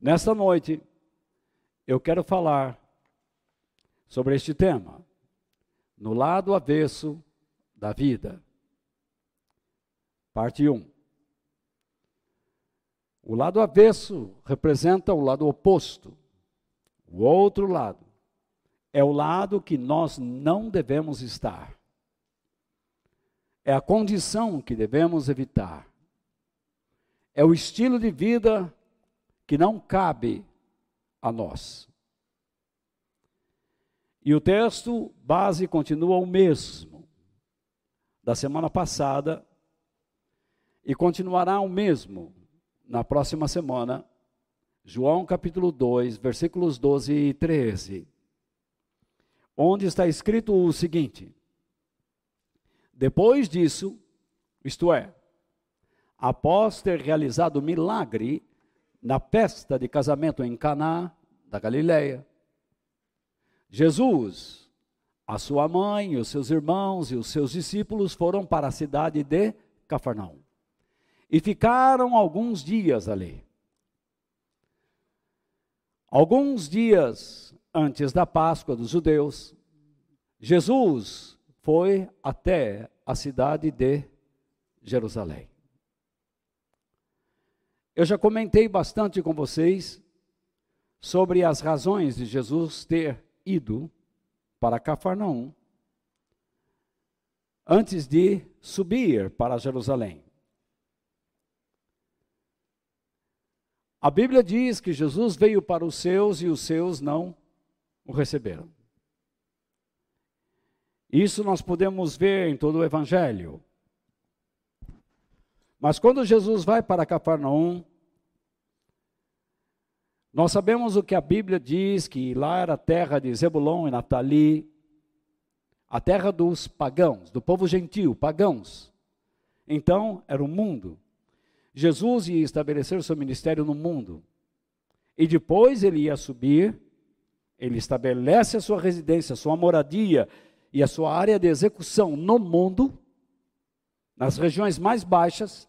Nesta noite, eu quero falar sobre este tema, no lado avesso da vida. Parte 1. O lado avesso representa o lado oposto. O outro lado é o lado que nós não devemos estar. É a condição que devemos evitar. É o estilo de vida que não cabe a nós. E o texto base continua o mesmo da semana passada e continuará o mesmo na próxima semana. João capítulo 2, versículos 12 e 13. Onde está escrito o seguinte: depois disso, isto é, após ter realizado o milagre na festa de casamento em Caná da Galileia, Jesus, a sua mãe, os seus irmãos e os seus discípulos foram para a cidade de Cafarnaum e ficaram alguns dias ali. Alguns dias antes da Páscoa dos judeus, Jesus foi até a cidade de Jerusalém. Eu já comentei bastante com vocês sobre as razões de Jesus ter ido para Cafarnaum antes de subir para Jerusalém. A Bíblia diz que Jesus veio para os seus e os seus não o receberam. Isso nós podemos ver em todo o Evangelho. Mas quando Jesus vai para Cafarnaum, nós sabemos o que a Bíblia diz, que lá era a terra de Zebulon e Natali, a terra dos pagãos, do povo gentil, pagãos. Então, era o mundo. Jesus ia estabelecer o seu ministério no mundo. E depois ele ia subir, ele estabelece a sua residência, a sua moradia, e a sua área de execução no mundo, nas regiões mais baixas,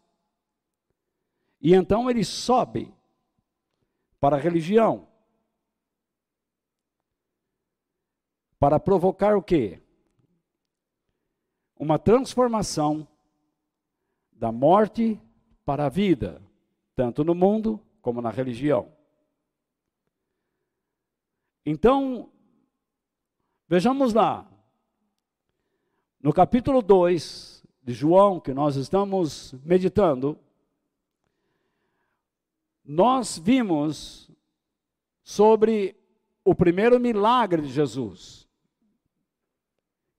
e então ele sobe para a religião. Para provocar o quê? Uma transformação da morte para a vida, tanto no mundo como na religião. Então, vejamos lá, no capítulo 2 de João, que nós estamos meditando, nós vimos sobre o primeiro milagre de Jesus,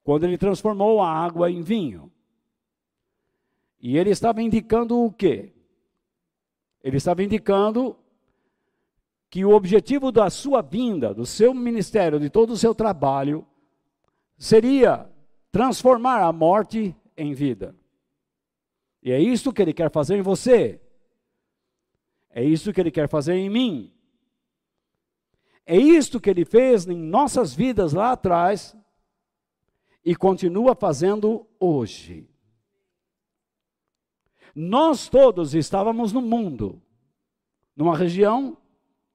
quando ele transformou a água em vinho. E ele estava indicando o quê? Ele estava indicando que o objetivo da sua vinda, do seu ministério, de todo o seu trabalho, seria transformar a morte em vida. E é isso que ele quer fazer em você. É isso que ele quer fazer em mim. É isto que ele fez em nossas vidas lá atrás e continua fazendo hoje. Nós todos estávamos no mundo, numa região,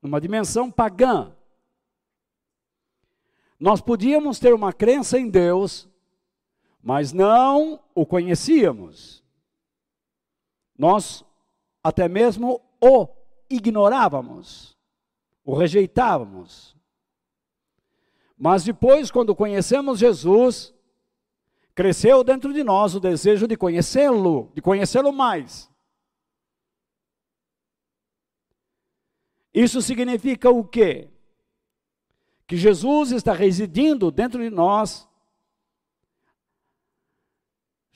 numa dimensão pagã. Nós podíamos ter uma crença em Deus, mas não o conhecíamos. Nós até mesmo o ignorávamos, o rejeitávamos. Mas depois, quando conhecemos Jesus, cresceu dentro de nós o desejo de conhecê-lo, de conhecê-lo mais. Isso significa o quê? Que Jesus está residindo dentro de nós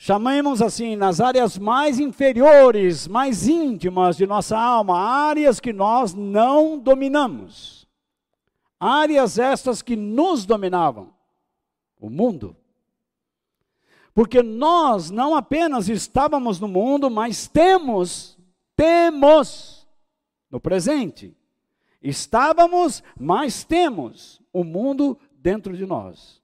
chamemos assim, nas áreas mais inferiores, mais íntimas de nossa alma, áreas que nós não dominamos. Áreas estas que nos dominavam, o mundo. Porque nós não apenas estávamos no mundo, mas temos, temos no presente. Estávamos, mas temos o mundo dentro de nós.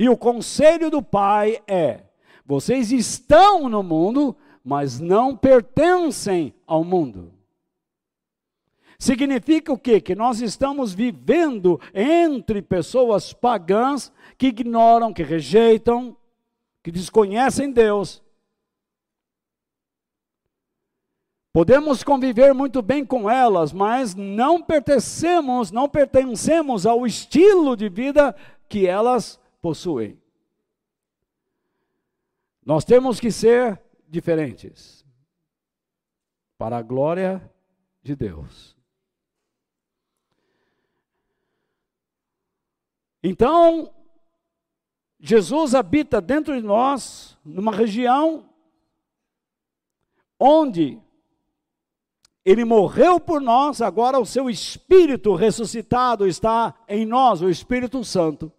E o conselho do Pai é: vocês estão no mundo, mas não pertencem ao mundo. Significa o quê? Que nós estamos vivendo entre pessoas pagãs que ignoram, que rejeitam, que desconhecem Deus. Podemos conviver muito bem com elas, mas não pertencemos, não pertencemos ao estilo de vida que elas possuem. Nós temos que ser diferentes para a glória de Deus. Então, Jesus habita dentro de nós, numa região onde ele morreu por nós, agora o seu espírito ressuscitado está em nós, o Espírito Santo,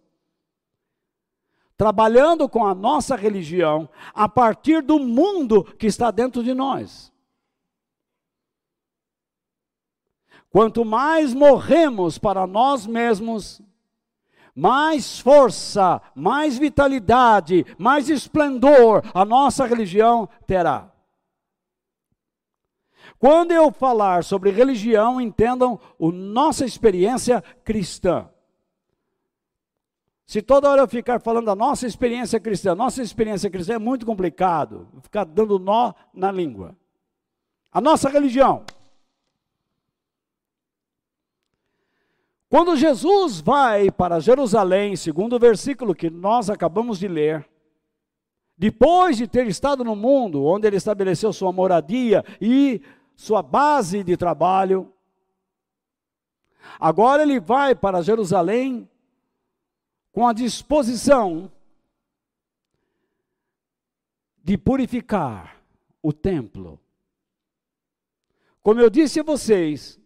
trabalhando com a nossa religião a partir do mundo que está dentro de nós. Quanto mais morremos para nós mesmos, mais força, mais vitalidade, mais esplendor a nossa religião terá. Quando eu falar sobre religião, entendam a nossa experiência cristã. Se toda hora eu ficar falando da nossa experiência cristã, nossa experiência cristã é muito complicado, ficar dando nó na língua. A nossa religião. Quando Jesus vai para Jerusalém, segundo o versículo que nós acabamos de ler, depois de ter estado no mundo, onde ele estabeleceu sua moradia e sua base de trabalho. Agora ele vai para Jerusalém com a disposição de purificar o templo. Como eu disse a vocês,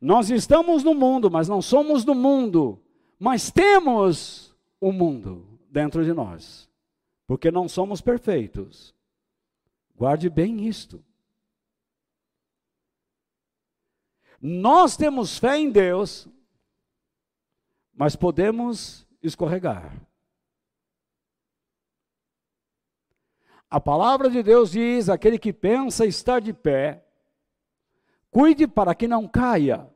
nós estamos no mundo, mas não somos do mundo, mas temos o mundo dentro de nós, porque não somos perfeitos. Guarde bem isto. Nós temos fé em Deus, mas podemos escorregar. A palavra de Deus diz: aquele que pensa estar de pé, cuide para que não caia.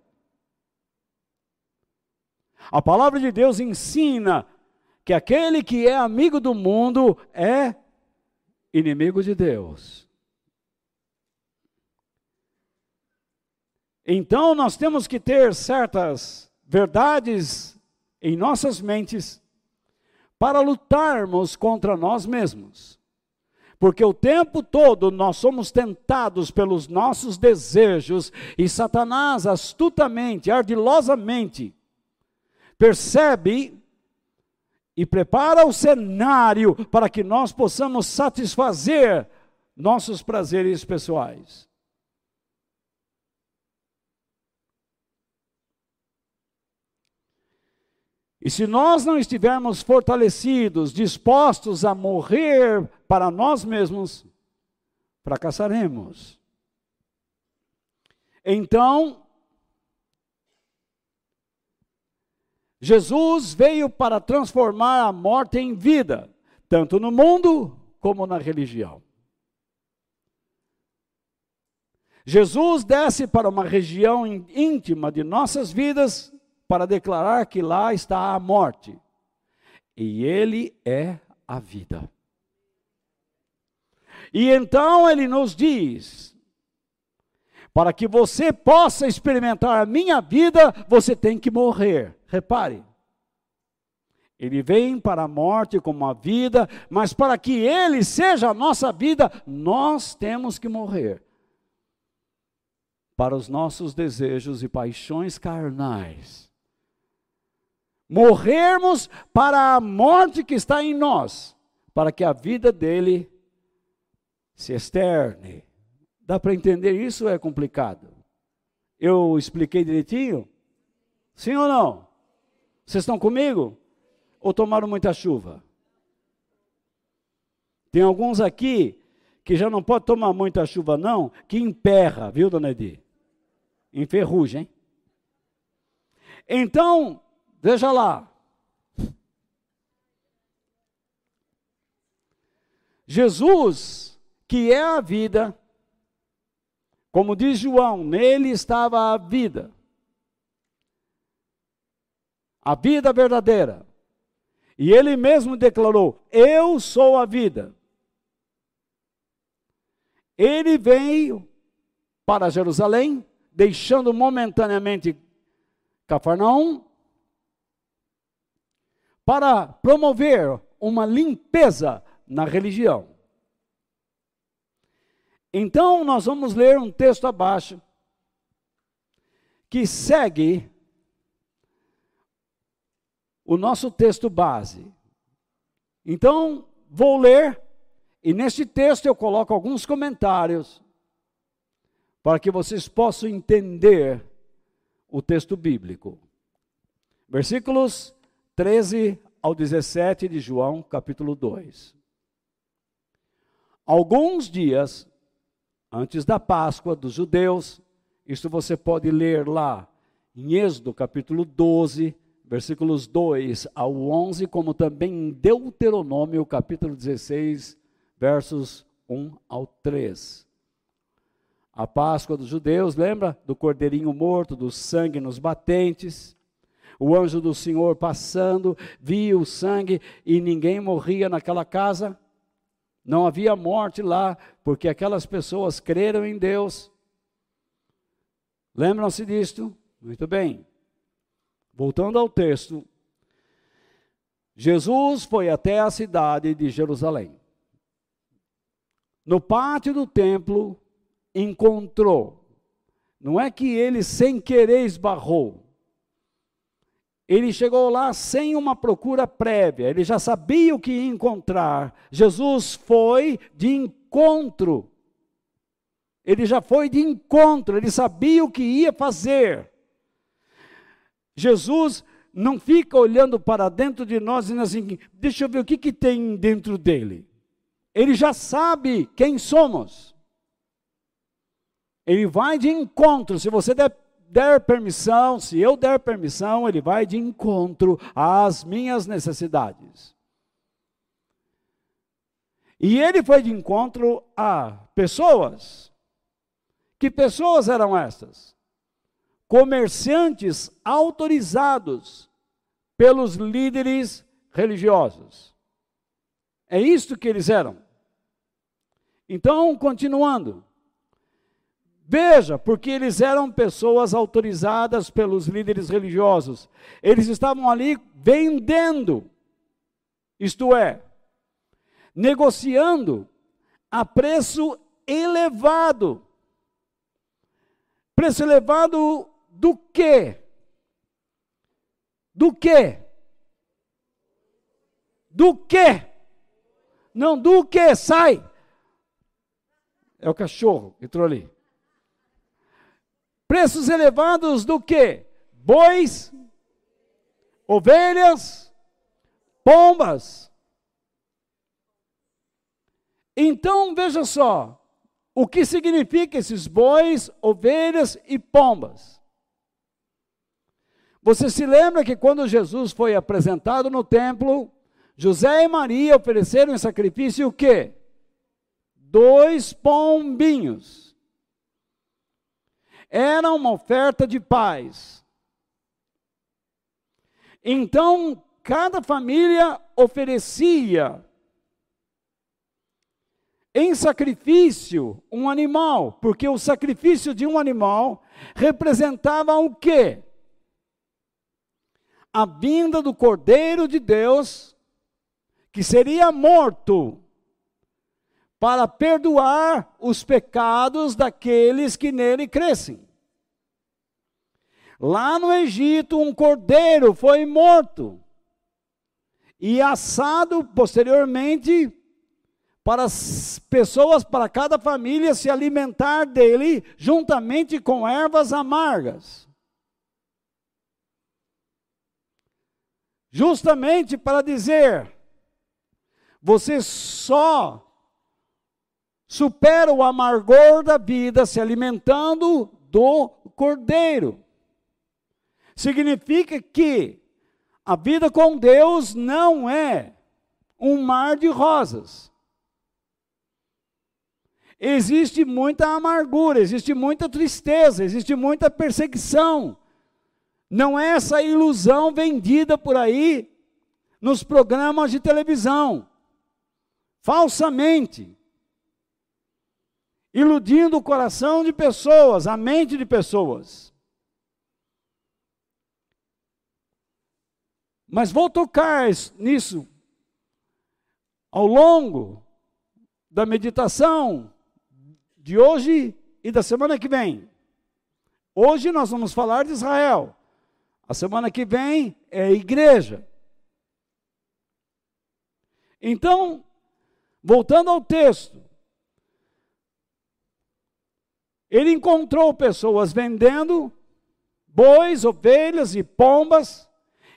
A palavra de Deus ensina que aquele que é amigo do mundo é inimigo de Deus. Então nós temos que ter certas verdades em nossas mentes para lutarmos contra nós mesmos. Porque o tempo todo nós somos tentados pelos nossos desejos e Satanás astutamente, ardilosamente, percebe e prepara o cenário para que nós possamos satisfazer nossos prazeres pessoais. E se nós não estivermos fortalecidos, dispostos a morrer para nós mesmos, fracassaremos. Então, Jesus veio para transformar a morte em vida, tanto no mundo como na religião. Jesus desce para uma região íntima de nossas vidas para declarar que lá está a morte. E ele é a vida. E então ele nos diz: para que você possa experimentar a minha vida, você tem que morrer. Repare. Ele vem para a morte como a vida, mas para que ele seja a nossa vida, nós temos que morrer. Para os nossos desejos e paixões carnais morrermos para a morte que está em nós, para que a vida dele se externe. Dá para entender isso ou é complicado? Eu expliquei direitinho? Sim ou não? Vocês estão comigo? Ou tomaram muita chuva? Tem alguns aqui que já não pode tomar muita chuva não, que emperra, viu, dona Edi? Enferruja, hein? Então, Veja lá. Jesus, que é a vida, Como diz João, nele estava a vida. A vida verdadeira. E ele mesmo declarou: Eu sou a vida. Ele veio para Jerusalém, deixando momentaneamente Cafarnaum, para promover uma limpeza na religião. Então, nós vamos ler um texto abaixo que segue o nosso texto base. Então, vou ler, e neste texto eu coloco alguns comentários para que vocês possam entender o texto bíblico. Versículos 13 ao 17 de João, capítulo 2. Alguns dias antes da Páscoa dos judeus, isso você pode ler lá em Êxodo, capítulo 12, versículos 2 ao 11, como também em Deuteronômio, capítulo 16, versos 1 ao 3. A Páscoa dos judeus, lembra? Do cordeirinho morto, do sangue nos batentes. O anjo do Senhor passando, via o sangue e ninguém morria naquela casa. Não havia morte lá, porque aquelas pessoas creram em Deus. Lembram-se disto? Muito bem. Voltando ao texto, Jesus foi até a cidade de Jerusalém. No pátio do templo, encontrou, não é que ele sem querer esbarrou, ele chegou lá sem uma procura prévia, ele já sabia o que ia encontrar. Jesus foi de encontro. Ele já foi de encontro, ele sabia o que ia fazer. Jesus não fica olhando para dentro de nós e assim: deixa eu ver o que, que tem dentro dele. Ele já sabe quem somos. Ele vai de encontro. Se você der der permissão, se eu der permissão, ele vai de encontro às minhas necessidades. E ele foi de encontro a pessoas. Que pessoas eram estas? Comerciantes autorizados pelos líderes religiosos. É isto que eles eram. Então, continuando. Veja, porque eles eram pessoas autorizadas pelos líderes religiosos. Eles estavam ali vendendo, isto é, negociando a preço elevado. Preço elevado do quê? Do quê? Do quê? Não, do quê? Sai! É o cachorro entrou ali. Preços elevados do que? Bois, ovelhas, pombas. Então, veja só, o que significa esses bois, ovelhas e pombas? Você se lembra que quando Jesus foi apresentado no templo, José e Maria ofereceram em sacrifício o quê? Dois pombinhos. Era uma oferta de paz. Então, cada família oferecia em sacrifício um animal, porque o sacrifício de um animal representava o quê? A vinda do Cordeiro de Deus, que seria morto para perdoar os pecados daqueles que nele crescem. Lá no Egito, um cordeiro foi morto e assado posteriormente para as pessoas, para cada família se alimentar dele, juntamente com ervas amargas. Justamente para dizer: você só supera o amargor da vida se alimentando do cordeiro. Significa que a vida com Deus não é um mar de rosas. existe muita amargura, existe muita tristeza, existe muita perseguição. Não é essa ilusão vendida por aí nos programas de televisão, falsamente, iludindo o coração de pessoas, a mente de pessoas. Mas vou tocar nisso ao longo da meditação de hoje e da semana que vem. Hoje nós vamos falar de Israel. A semana que vem é a igreja. Então, voltando ao texto, ele encontrou pessoas vendendo bois, ovelhas e pombas,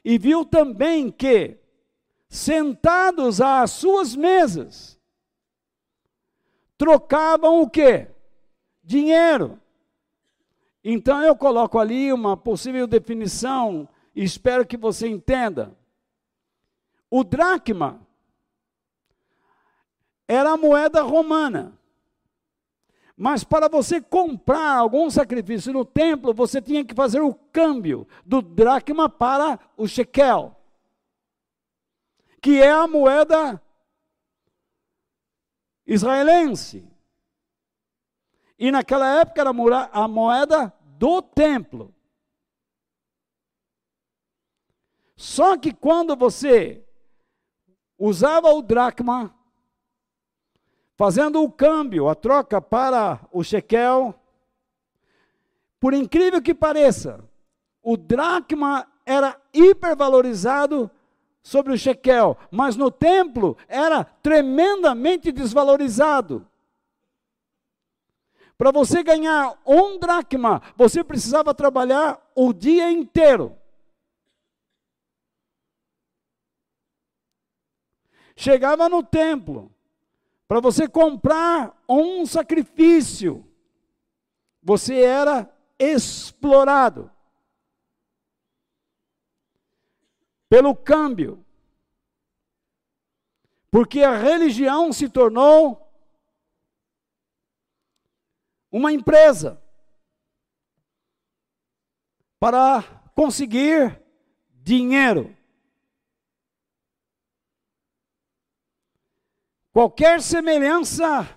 e viu também que, sentados às suas mesas, trocavam o quê? Dinheiro. Então eu coloco ali uma possível definição e espero que você entenda. O dracma era a moeda romana. Mas para você comprar algum sacrifício no templo, você tinha que fazer o câmbio do dracma para o shekel, que é a moeda israelense. E naquela época era a moeda do templo. Só que quando você usava o dracma, fazendo o câmbio, a troca para o shekel, por incrível que pareça, o dracma era hipervalorizado sobre o shekel, mas no templo era tremendamente desvalorizado. Para você ganhar um dracma, você precisava trabalhar o dia inteiro. Chegava no templo, para você comprar um sacrifício, você era explorado pelo câmbio. Porque a religião se tornou uma empresa para conseguir dinheiro. Qualquer semelhança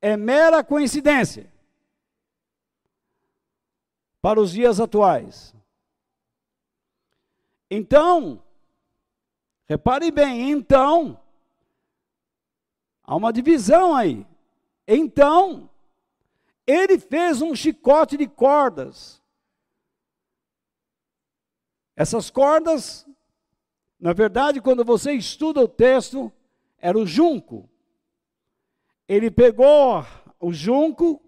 é mera coincidência para os dias atuais. Então, repare bem, então, há uma divisão aí. Então, ele fez um chicote de cordas. Essas cordas, na verdade, quando você estuda o texto, era o junco. Ele pegou o junco,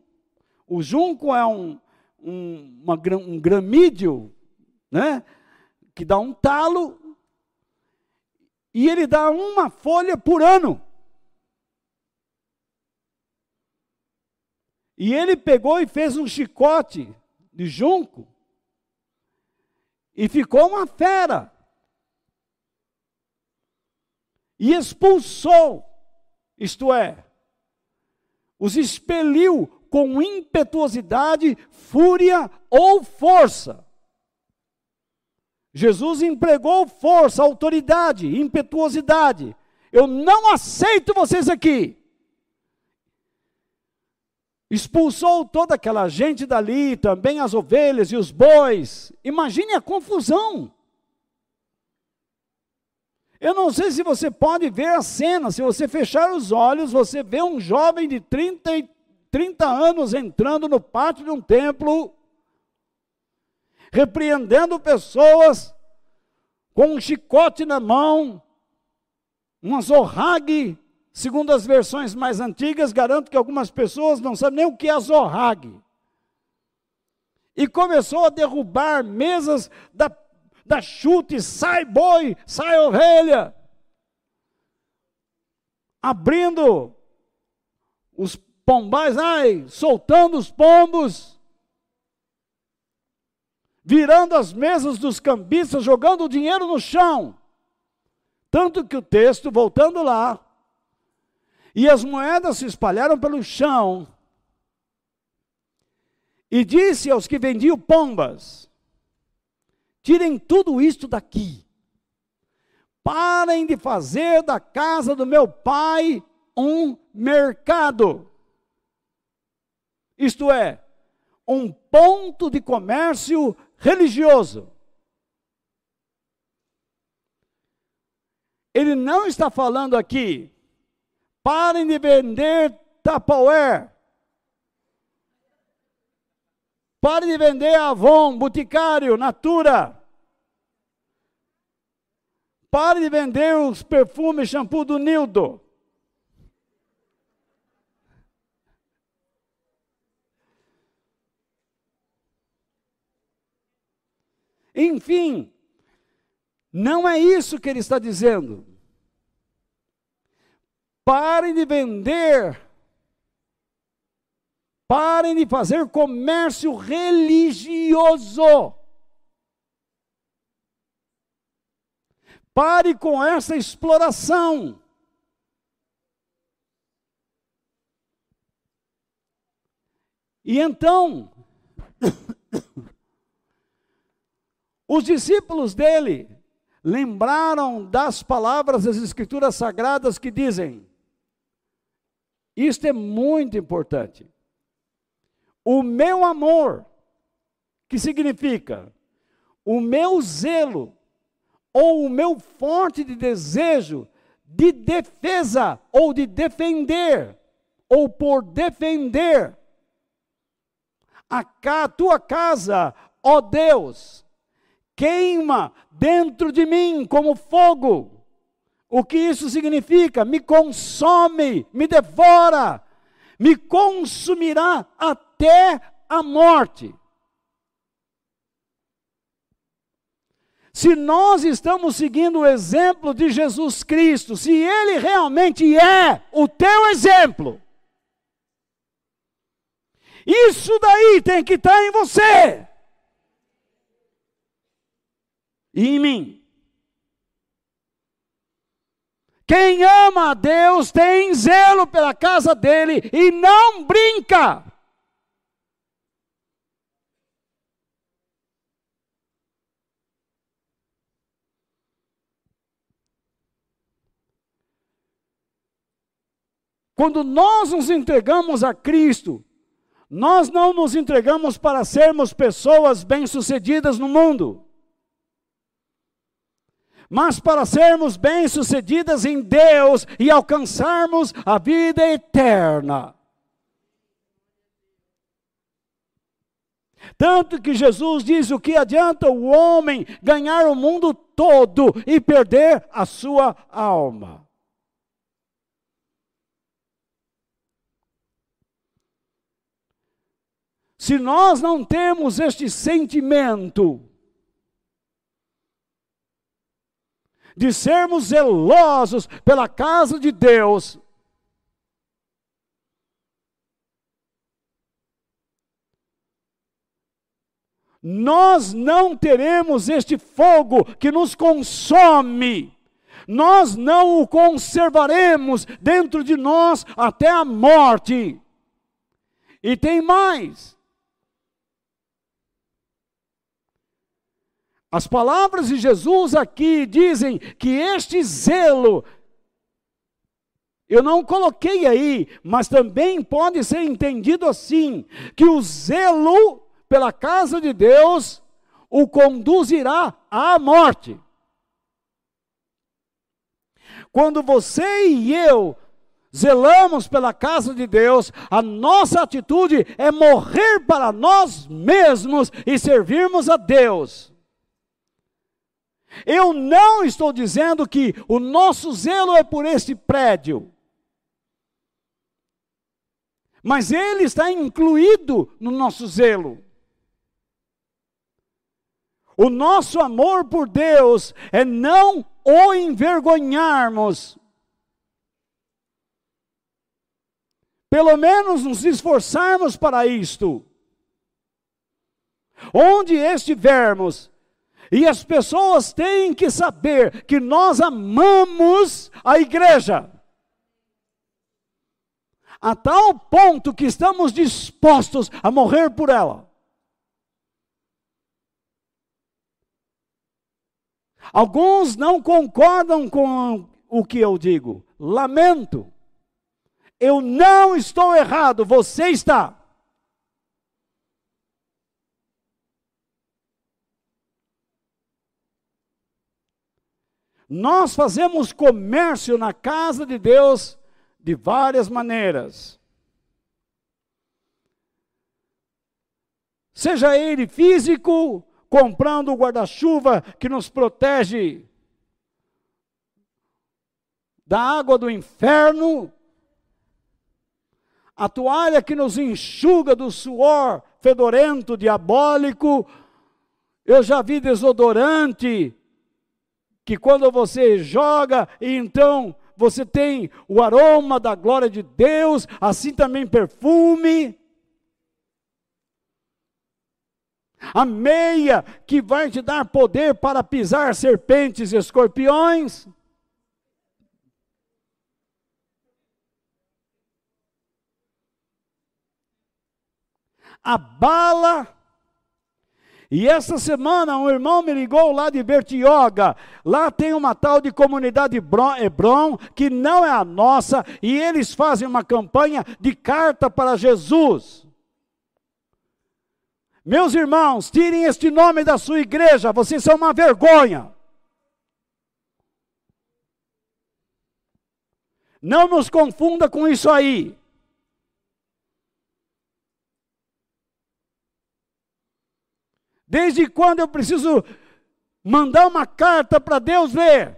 o junco é um, um, uma, um gramídeo, né? Que dá um talo, e ele dá uma folha por ano. E ele pegou e fez um chicote de junco, e ficou uma fera e expulsou, isto é, os expeliu com impetuosidade, fúria ou força. Jesus empregou força, autoridade, impetuosidade. Eu não aceito vocês aqui. Expulsou toda aquela gente dali, também as ovelhas e os bois. Imagine a confusão. Eu não sei se você pode ver a cena, se você fechar os olhos, você vê um jovem de 30, 30 anos entrando no pátio de um templo, repreendendo pessoas com um chicote na mão, uma zorrague, segundo as versões mais antigas, garanto que algumas pessoas não sabem nem o que é zorrague. E começou a derrubar mesas da dá chute, sai boi, sai ovelha. Abrindo os pombais, ai, soltando os pombos. Virando as mesas dos cambistas, jogando o dinheiro no chão. Tanto que o texto, voltando lá, E as moedas se espalharam pelo chão. E disse aos que vendiam pombas: Tirem tudo isto daqui. Parem de fazer da casa do meu pai um mercado. Isto é, um ponto de comércio religioso. Ele não está falando aqui, parem de vender Tupperware. Parem de vender Avon, Boticário, Natura. Pare de vender os perfumes, shampoo do Nildo. Enfim, não é isso que ele está dizendo. Parem de vender, parem de fazer comércio religioso. Pare com essa exploração. E então, os discípulos dele lembraram das palavras das Escrituras Sagradas que dizem: isto é muito importante. O meu amor, que significa o meu zelo ou o meu forte de desejo de defesa ou de defender, ou por defender a, a tua casa, ó Deus, queima dentro de mim como fogo. O que isso significa? Me consome, me devora, me consumirá até a morte. Se nós estamos seguindo o exemplo de Jesus Cristo, se Ele realmente é o teu exemplo, isso daí tem que estar em você e em mim. Quem ama a Deus tem zelo pela casa dele e não brinca. Quando nós nos entregamos a Cristo, nós não nos entregamos para sermos pessoas bem-sucedidas no mundo, mas para sermos bem-sucedidas em Deus e alcançarmos a vida eterna. Tanto que Jesus diz: o que adianta o homem ganhar o mundo todo e perder a sua alma? Se nós não temos este sentimento de sermos zelosos pela casa de Deus, nós não teremos este fogo que nos consome, nós não o conservaremos dentro de nós até a morte. E tem mais. As palavras de Jesus aqui dizem que este zelo, eu não coloquei aí, mas também pode ser entendido assim: que o zelo pela casa de Deus o conduzirá à morte. Quando você e eu zelamos pela casa de Deus, a nossa atitude é morrer para nós mesmos e servirmos a Deus. Eu não estou dizendo que o nosso zelo é por este prédio. Mas ele está incluído no nosso zelo. O nosso amor por Deus é não o envergonharmos. Pelo menos nos esforçarmos para isto. Onde estivermos, e as pessoas têm que saber que nós amamos a igreja. a tal ponto que estamos dispostos a morrer por ela. Alguns não concordam com o que eu digo. Lamento. Eu não estou errado, você está. Nós fazemos comércio na casa de Deus de várias maneiras. Seja ele físico, comprando o guarda-chuva que nos protege da água do inferno, a toalha que nos enxuga do suor fedorento, diabólico. Eu já vi desodorante que quando você joga, então você tem o aroma da glória de Deus, assim também perfume. A meia que vai te dar poder para pisar serpentes e escorpiões. a bala. E essa semana um irmão me ligou lá de Bertioga. Lá tem uma tal de comunidade Hebron, que não é a nossa, e eles fazem uma campanha de carta para Jesus. Meus irmãos, tirem este nome da sua igreja, vocês são uma vergonha. Não nos confunda com isso aí. Desde quando eu preciso mandar uma carta para Deus ler?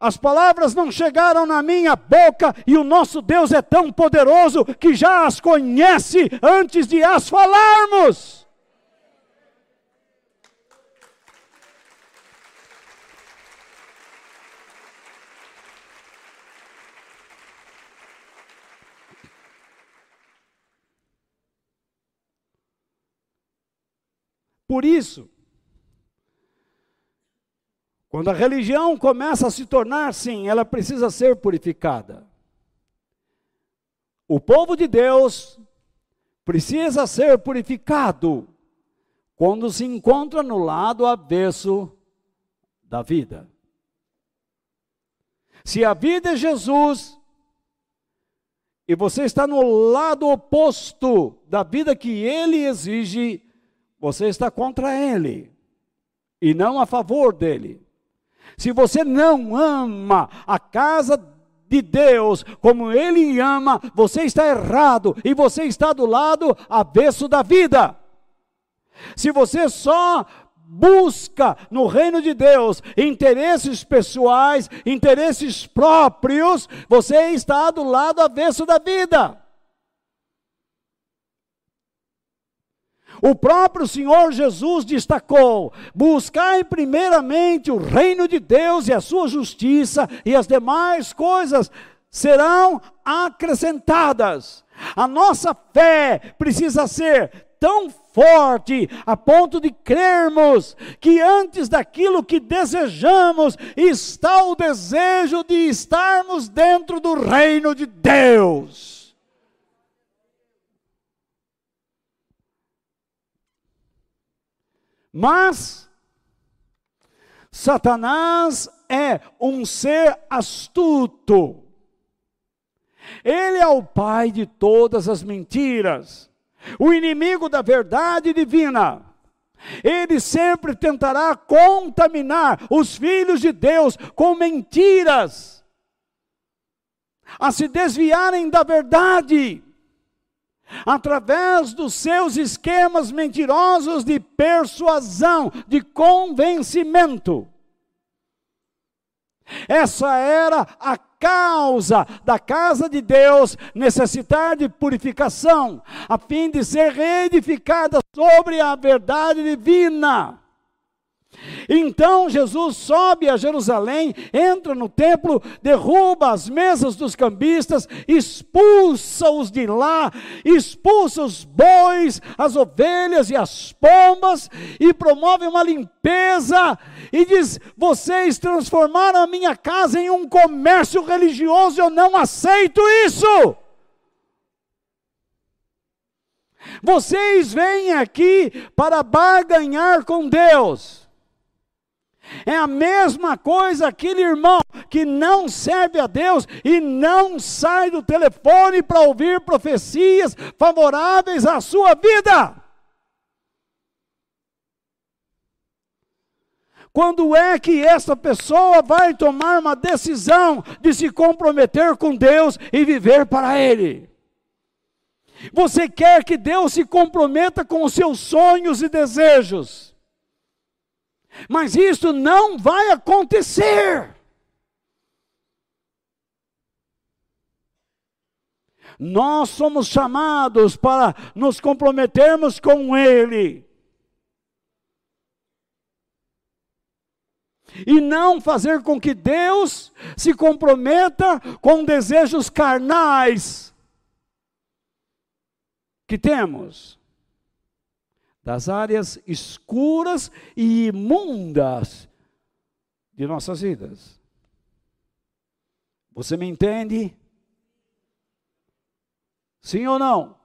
As palavras não chegaram na minha boca e o nosso Deus é tão poderoso que já as conhece antes de as falarmos. Por isso, quando a religião começa a se tornar sim, ela precisa ser purificada. O povo de Deus precisa ser purificado quando se encontra no lado avesso da vida. Se a vida é Jesus e você está no lado oposto da vida que ele exige, você está contra ele e não a favor dele. Se você não ama a casa de Deus como ele ama, você está errado e você está do lado avesso da vida. Se você só busca no reino de Deus interesses pessoais, interesses próprios, você está do lado avesso da vida. O próprio Senhor Jesus destacou: buscai primeiramente o reino de Deus e a sua justiça, e as demais coisas serão acrescentadas. A nossa fé precisa ser tão forte a ponto de crermos que antes daquilo que desejamos está o desejo de estarmos dentro do reino de Deus. Mas Satanás é um ser astuto. Ele é o pai de todas as mentiras, o inimigo da verdade divina. Ele sempre tentará contaminar os filhos de Deus com mentiras, a se desviarem da verdade através dos seus esquemas mentirosos de persuasão, de convencimento. Essa era a causa da casa de Deus necessitar de purificação, a fim de ser reedificada sobre a verdade divina. Então Jesus sobe a Jerusalém, entra no templo, derruba as mesas dos cambistas, expulsa-os de lá, expulsa os bois, as ovelhas e as pombas, e promove uma limpeza, e diz: Vocês transformaram a minha casa em um comércio religioso, eu não aceito isso. Vocês vêm aqui para barganhar com Deus. É a mesma coisa aquele irmão que não serve a Deus e não sai do telefone para ouvir profecias favoráveis à sua vida. Quando é que essa pessoa vai tomar uma decisão de se comprometer com Deus e viver para Ele? Você quer que Deus se comprometa com os seus sonhos e desejos, mas isso não vai acontecer. Nós somos chamados para nos comprometermos com Ele. e não fazer com que Deus se comprometa com desejos carnais que temos das áreas escuras e imundas de nossas vidas. Você me entende? Sim ou não?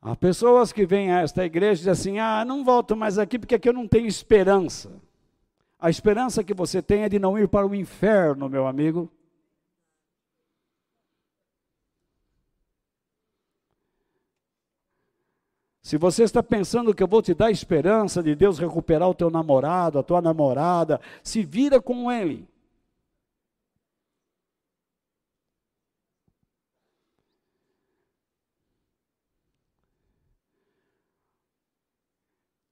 Há pessoas que vêm a esta igreja e dizem assim: ah, não volto mais aqui porque aqui eu não tenho esperança. A esperança que você tem é de não ir para o inferno, meu amigo. Se você está pensando que eu vou te dar esperança de Deus recuperar o teu namorado, a tua namorada, se vira com ele.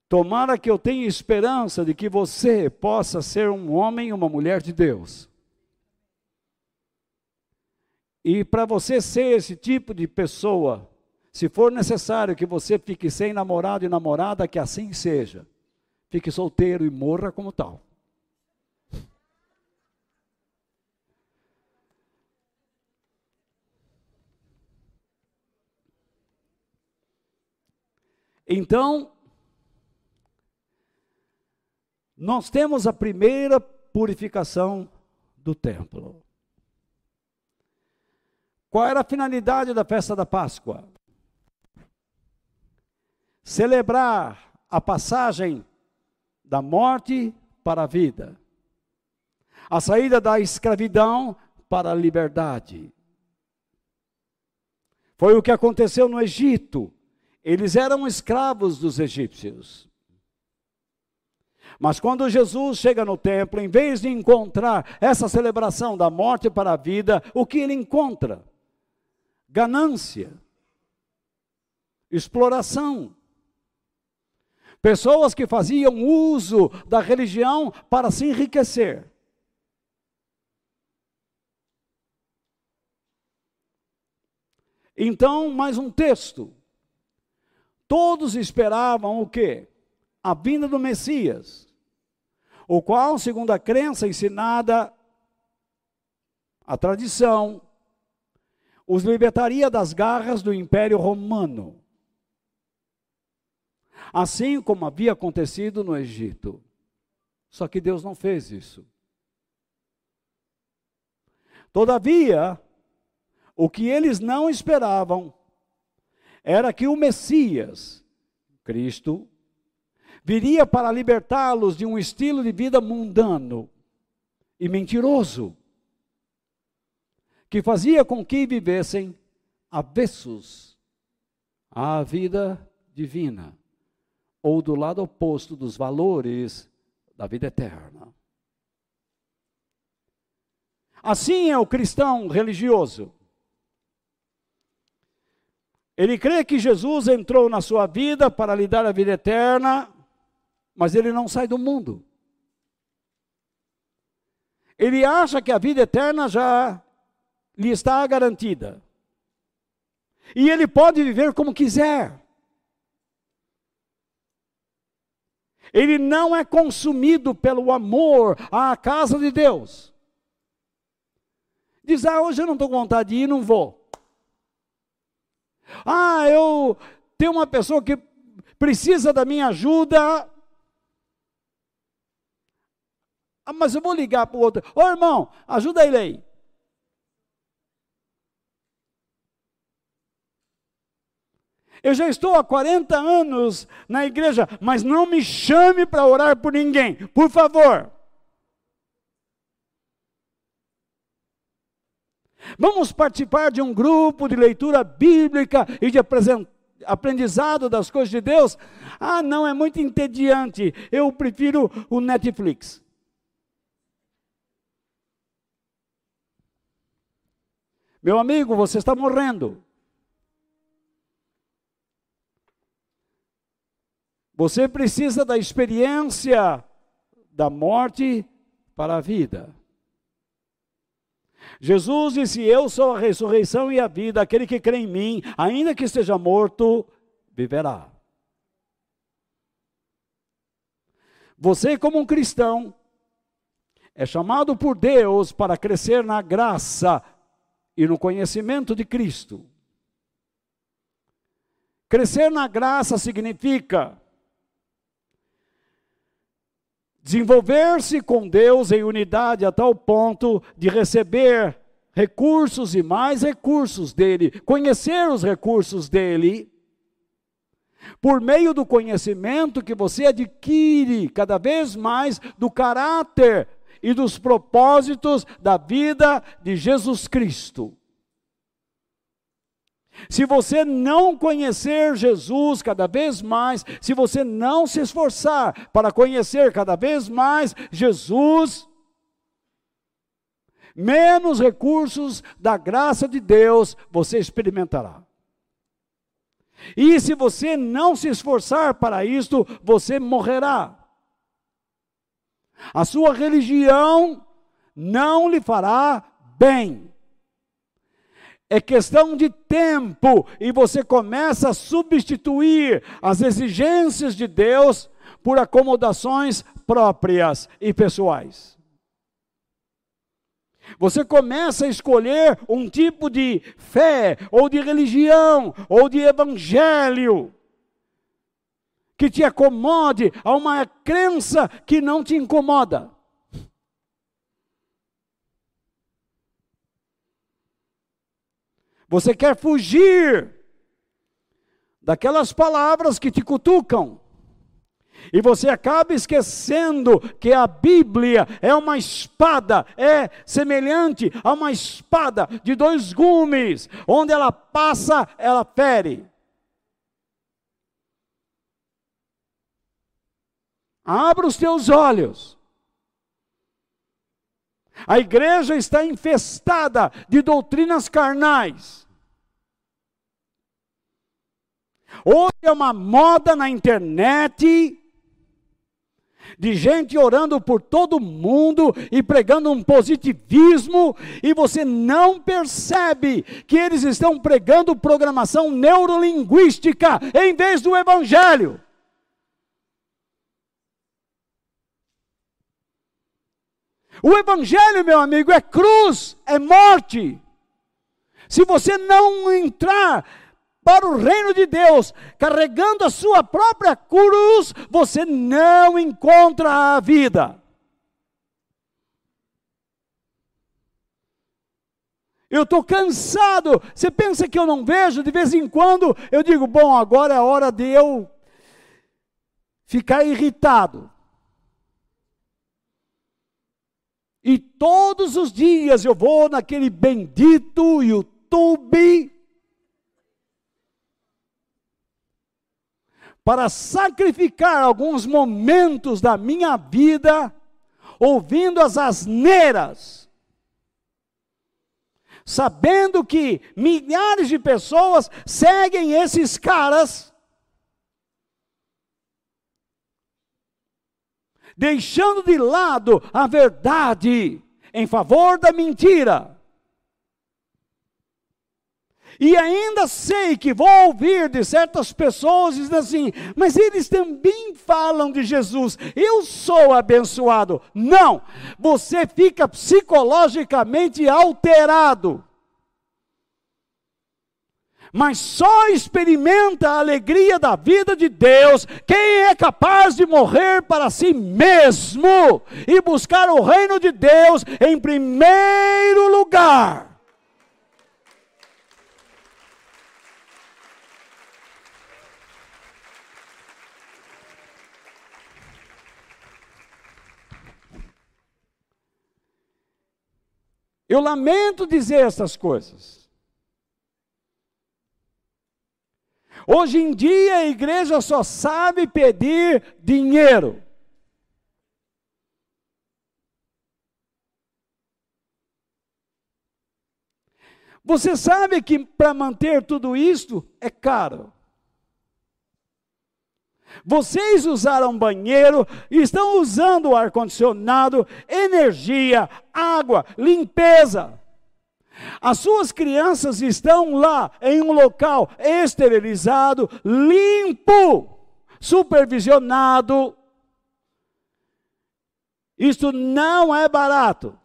Tomara que eu tenha esperança de que você possa ser um homem e uma mulher de Deus. E para você ser esse tipo de pessoa, se for necessário que você fique sem namorado e namorada, que assim seja. Fique solteiro e morra como tal. Então, nós temos a primeira purificação do templo. Qual era a finalidade da festa da Páscoa? Celebrar a passagem da morte para a vida, a saída da escravidão para a liberdade. Foi o que aconteceu no Egito. Eles eram escravos dos egípcios. Mas quando Jesus chega no templo, em vez de encontrar essa celebração da morte para a vida, o que ele encontra? Ganância, exploração. Pessoas que faziam uso da religião para se enriquecer. Então, mais um texto. Todos esperavam o quê? a vinda do Messias, o qual, segundo a crença ensinada, a tradição, os libertaria das garras do Império Romano, assim como havia acontecido no Egito. Só que Deus não fez isso. Todavia, o que eles não esperavam era que o Messias, Cristo, viria para libertá-los de um estilo de vida mundano e mentiroso, que fazia com que vivessem avessos à vida divina, ou do lado oposto dos valores da vida eterna. Assim é o cristão religioso. Ele crê que Jesus entrou na sua vida para lhe dar a vida eterna, mas ele não sai do mundo. Ele acha que a vida eterna já lhe está garantida. E ele pode viver como quiser. Ele não é consumido pelo amor à casa de Deus. Diz, ah, hoje eu não estou com vontade de ir, não vou. Ah, eu tenho uma pessoa que precisa da minha ajuda, Ah, mas eu vou ligar para o outro. Ô irmão, ajuda ele aí. Eu já estou há 40 anos na igreja, mas não me chame para orar por ninguém, por favor. Vamos participar de um grupo de leitura bíblica e de aprendizado das coisas de Deus? Ah, não, é muito entediante. Eu prefiro o Netflix. Meu amigo, você está morrendo. Você precisa da experiência da morte para a vida. Jesus disse: Eu sou a ressurreição e a vida, aquele que crê em mim, ainda que esteja morto, viverá. Você, como um cristão, é chamado por Deus para crescer na graça e no conhecimento de Cristo. Crescer na graça significa desenvolver-se com Deus em unidade a tal ponto de receber recursos e mais recursos dele, conhecer os recursos dele, por meio do conhecimento que você adquire cada vez mais do caráter e dos propósitos da vida de Jesus Cristo. Se você não conhecer Jesus cada vez mais, se você não se esforçar para conhecer cada vez mais Jesus, menos recursos da graça de Deus você experimentará. E se você não se esforçar para isto, você morrerá. A sua religião não lhe fará bem. É questão de tempo e você começa a substituir as exigências de Deus por acomodações próprias e pessoais. Você começa a escolher um tipo de fé, ou de religião, ou de evangelho, que te acomode a uma crença que não te incomoda. Você quer fugir daquelas palavras que te cutucam. E você acaba esquecendo que a Bíblia é uma espada, é semelhante a uma espada de dois gumes, onde ela passa, ela fere. Abra os teus olhos. A igreja está infestada de doutrinas carnais. Hoje é uma moda na internet de gente orando por todo mundo e pregando um positivismo, e você não percebe que eles estão pregando programação neurolinguística em vez do evangelho. O evangelho, meu amigo, é cruz, é morte. Se você não entrar para o reino de Deus, carregando a sua própria cruz, você não encontra a vida. Eu estou cansado. Você pensa que eu não vejo? De vez em quando eu digo: bom, agora é a hora de eu ficar irritado. E todos os dias eu vou naquele bendito YouTube para sacrificar alguns momentos da minha vida ouvindo as asneiras, sabendo que milhares de pessoas seguem esses caras, deixando de lado a verdade em favor da mentira. E ainda sei que vou ouvir de certas pessoas dizendo assim, mas eles também falam de Jesus, eu sou abençoado. Não, você fica psicologicamente alterado. Mas só experimenta a alegria da vida de Deus quem é capaz de morrer para si mesmo e buscar o reino de Deus em primeiro lugar. Eu lamento dizer essas coisas. Hoje em dia a igreja só sabe pedir dinheiro. Você sabe que para manter tudo isto é caro. Vocês usaram banheiro, estão usando ar-condicionado, energia, água, limpeza. As suas crianças estão lá em um local esterilizado, limpo, supervisionado. Isto não é barato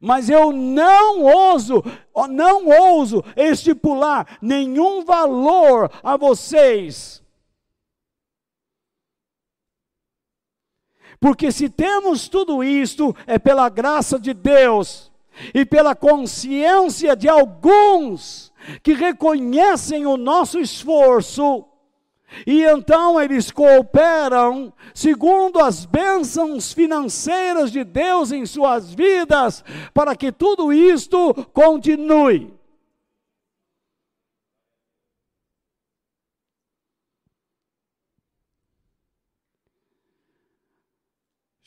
mas eu não ouso, não ouso estipular nenhum valor a vocês. Porque se temos tudo isto, é pela graça de Deus e pela consciência de alguns que reconhecem o nosso esforço e então eles cooperam segundo as bênçãos financeiras de Deus em suas vidas, para que tudo isto continue.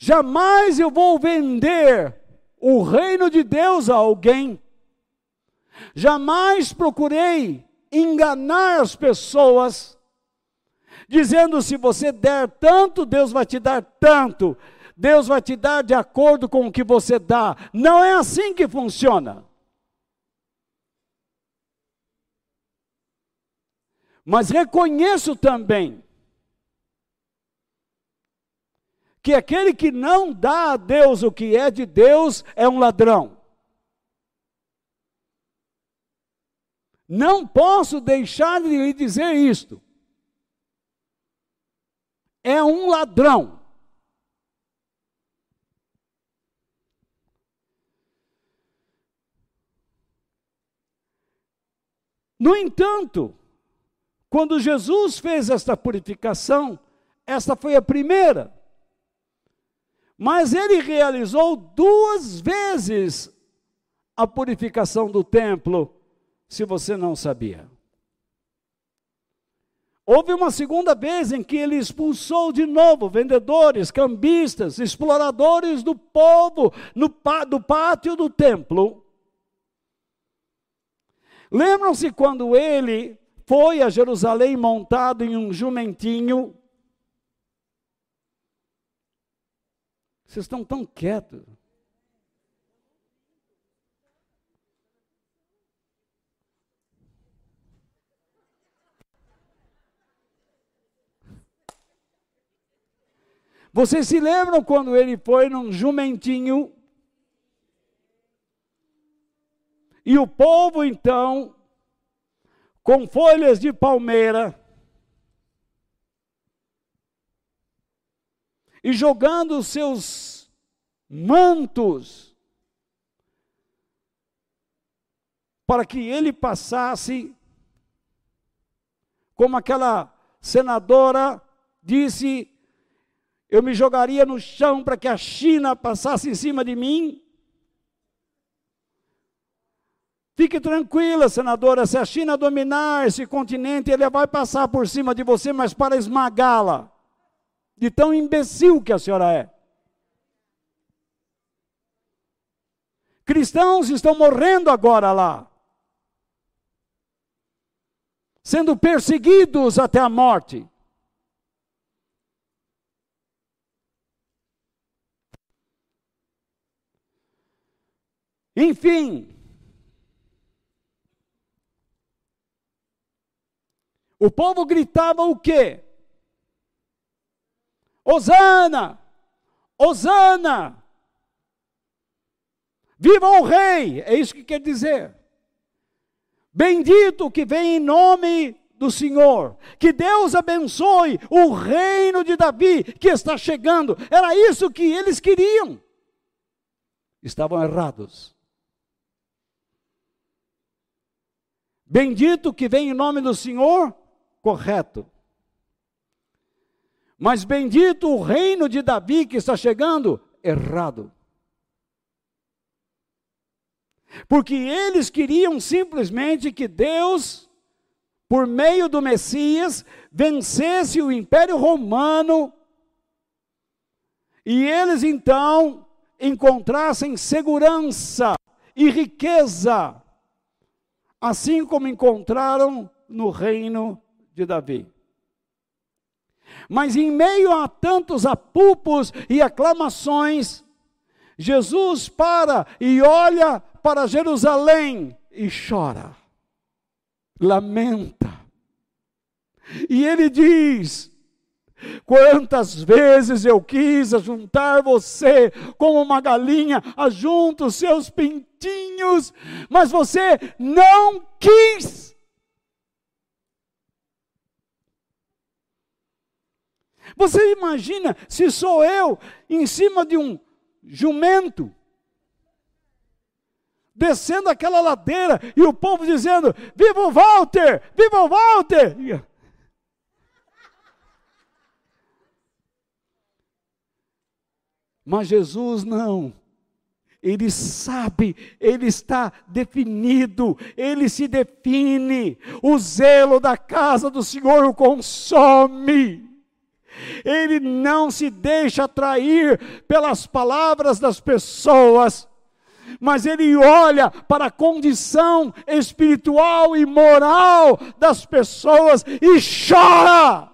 Jamais eu vou vender o reino de Deus a alguém. Jamais procurei enganar as pessoas dizendo: se você der tanto, Deus vai te dar tanto. Deus vai te dar de acordo com o que você dá. Não é assim que funciona. Mas reconheço também que aquele que não dá a Deus o que é de Deus é um ladrão. Não posso deixar de lhe dizer isto é um ladrão. No entanto, quando Jesus fez esta purificação, esta foi a primeira. Mas ele realizou duas vezes a purificação do templo, se você não sabia. Houve uma segunda vez em que ele expulsou de novo vendedores, cambistas, exploradores do povo no, do pátio do templo. Lembram-se quando ele foi a Jerusalém montado em um jumentinho? Vocês estão tão quietos. Vocês se lembram quando ele foi num jumentinho? E o povo então, com folhas de palmeira, e jogando os seus mantos, para que ele passasse, como aquela senadora disse eu me jogaria no chão para que a China passasse em cima de mim? Fique tranquila, senadora, se a China dominar esse continente, ele vai passar por cima de você, mas para esmagá-la. De tão imbecil que a senhora é. Cristãos estão morrendo agora lá, sendo perseguidos até a morte. Enfim, o povo gritava o quê? Osana! Osana! Viva o rei! É isso que quer dizer. Bendito que vem em nome do Senhor. Que Deus abençoe o reino de Davi que está chegando. Era isso que eles queriam. Estavam errados. Bendito que vem em nome do Senhor, correto. Mas bendito o reino de Davi que está chegando, errado. Porque eles queriam simplesmente que Deus, por meio do Messias, vencesse o Império Romano e eles então encontrassem segurança e riqueza, assim como encontraram no reino de Davi. Mas em meio a tantos apupos e aclamações, Jesus para e olha para Jerusalém e chora, lamenta. E ele diz: Quantas vezes eu quis juntar você como uma galinha ajunta os seus pintinhos, mas você não quis. Você imagina se sou eu em cima de um jumento, descendo aquela ladeira e o povo dizendo: Viva o Walter! Viva o Walter! Mas Jesus não. Ele sabe, ele está definido, ele se define. O zelo da casa do Senhor o consome. Ele não se deixa atrair pelas palavras das pessoas, mas ele olha para a condição espiritual e moral das pessoas e chora.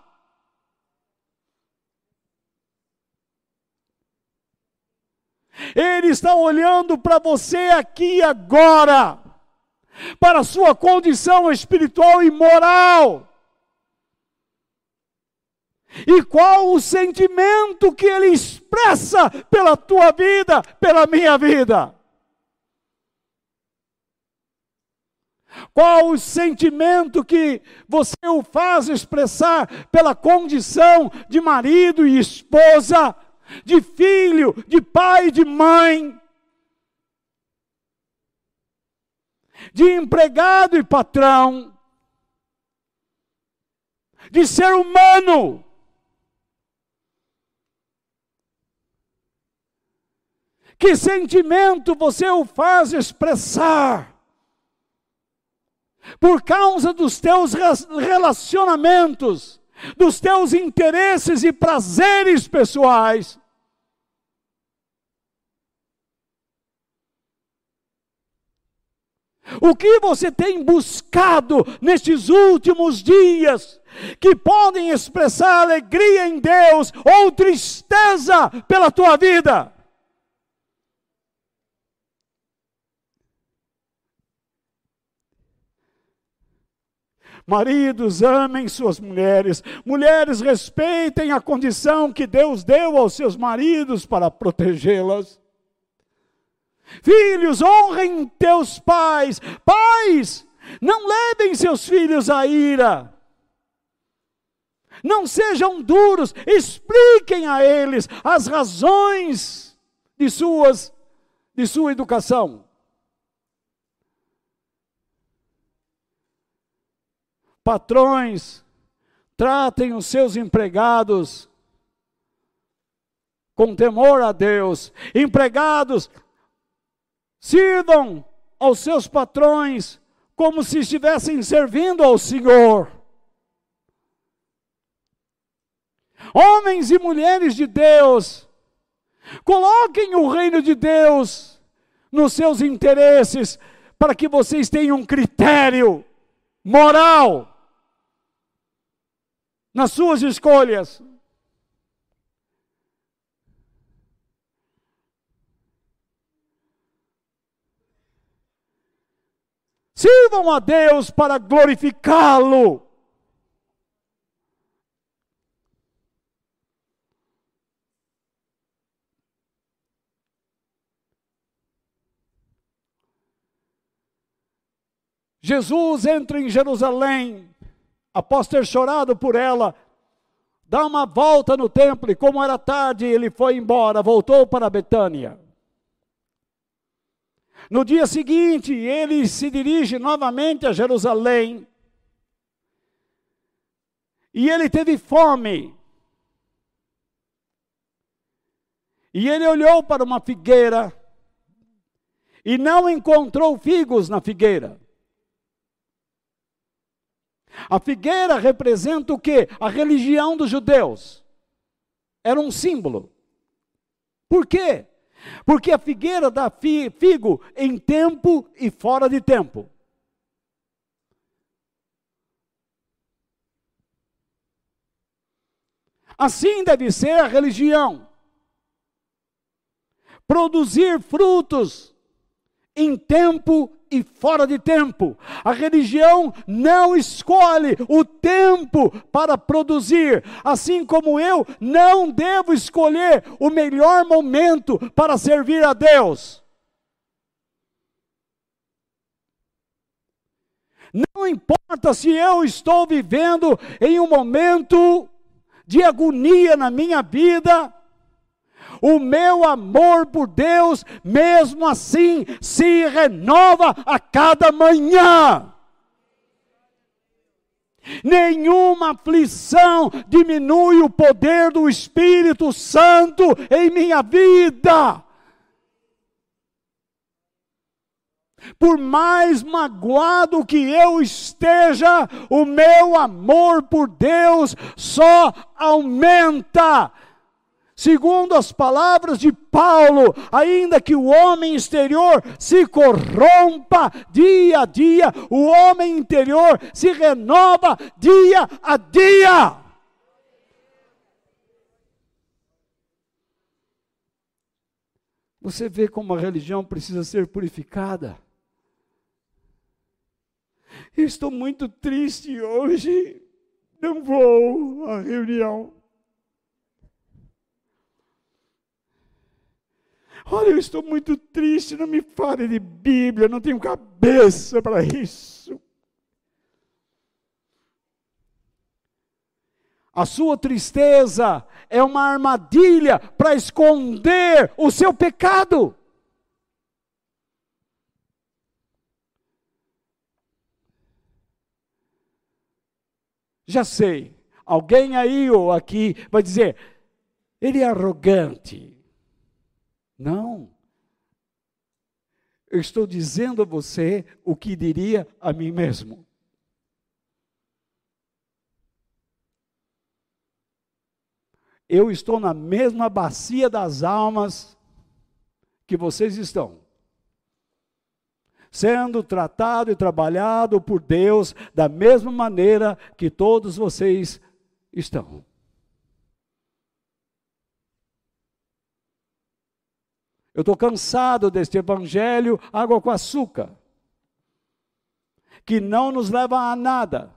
Ele está olhando para você aqui agora, para a sua condição espiritual e moral. E qual o sentimento que ele expressa pela tua vida, pela minha vida? Qual o sentimento que você o faz expressar pela condição de marido e esposa? De filho, de pai, de mãe, de empregado e patrão, de ser humano. Que sentimento você o faz expressar? Por causa dos teus relacionamentos dos teus interesses e prazeres pessoais. O que você tem buscado nestes últimos dias que podem expressar alegria em Deus ou tristeza pela tua vida? Maridos, amem suas mulheres. Mulheres, respeitem a condição que Deus deu aos seus maridos para protegê-las. Filhos, honrem teus pais. Pais, não levem seus filhos à ira. Não sejam duros, expliquem a eles as razões de suas de sua educação. Patrões, tratem os seus empregados com temor a Deus. Empregados, sirvam aos seus patrões como se estivessem servindo ao Senhor. Homens e mulheres de Deus, coloquem o reino de Deus nos seus interesses, para que vocês tenham um critério moral nas suas escolhas. Sirvam a Deus para glorificá-lo. Jesus entra em Jerusalém após ter chorado por ela, dá uma volta no templo, e como era tarde, ele foi embora, voltou para Betânia. No dia seguinte, ele se dirige novamente a Jerusalém. E ele teve fome. E ele olhou para uma figueira e não encontrou figos na figueira. A figueira representa o que? A religião dos judeus. Era um símbolo. Por quê? Porque a figueira dá figo em tempo e fora de tempo. Assim deve ser a religião. Produzir frutos em tempo e fora de tempo. A religião não escolhe o tempo para produzir, assim como eu não devo escolher o melhor momento para servir a Deus. Não importa se eu estou vivendo em um momento de agonia na minha vida, o meu amor por Deus, mesmo assim, se renova a cada manhã. Nenhuma aflição diminui o poder do Espírito Santo em minha vida. Por mais magoado que eu esteja, o meu amor por Deus só aumenta. Segundo as palavras de Paulo, ainda que o homem exterior se corrompa dia a dia, o homem interior se renova dia a dia. Você vê como a religião precisa ser purificada. Eu estou muito triste hoje, não vou à reunião. Olha, eu estou muito triste, não me fale de Bíblia, não tenho cabeça para isso. A sua tristeza é uma armadilha para esconder o seu pecado. Já sei, alguém aí ou aqui vai dizer, ele é arrogante. Não. Eu estou dizendo a você o que diria a mim mesmo. Eu estou na mesma bacia das almas que vocês estão. Sendo tratado e trabalhado por Deus da mesma maneira que todos vocês estão. Eu estou cansado deste evangelho água com açúcar, que não nos leva a nada.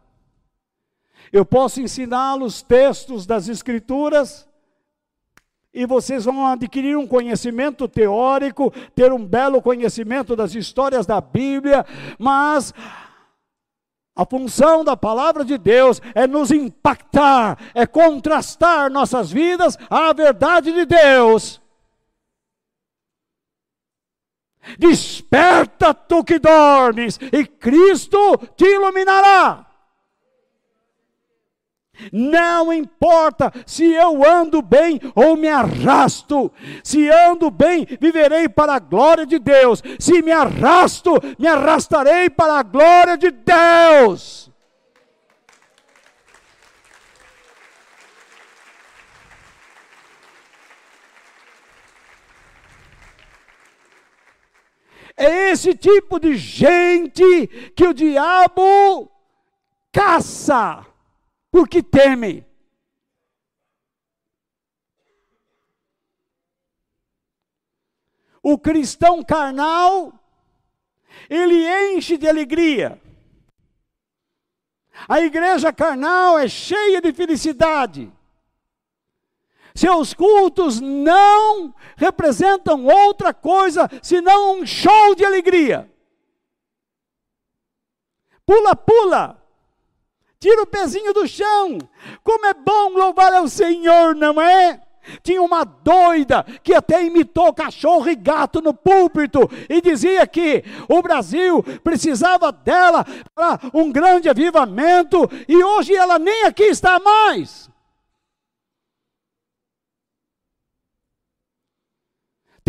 Eu posso ensiná-los textos das Escrituras, e vocês vão adquirir um conhecimento teórico, ter um belo conhecimento das histórias da Bíblia, mas a função da palavra de Deus é nos impactar, é contrastar nossas vidas à verdade de Deus. Desperta tu que dormes, e Cristo te iluminará. Não importa se eu ando bem ou me arrasto, se ando bem, viverei para a glória de Deus, se me arrasto, me arrastarei para a glória de Deus. É esse tipo de gente que o diabo caça, porque teme. O cristão carnal, ele enche de alegria. A igreja carnal é cheia de felicidade. Seus cultos não representam outra coisa senão um show de alegria. Pula, pula. Tira o pezinho do chão. Como é bom louvar ao Senhor, não é? Tinha uma doida que até imitou cachorro e gato no púlpito e dizia que o Brasil precisava dela para um grande avivamento e hoje ela nem aqui está mais.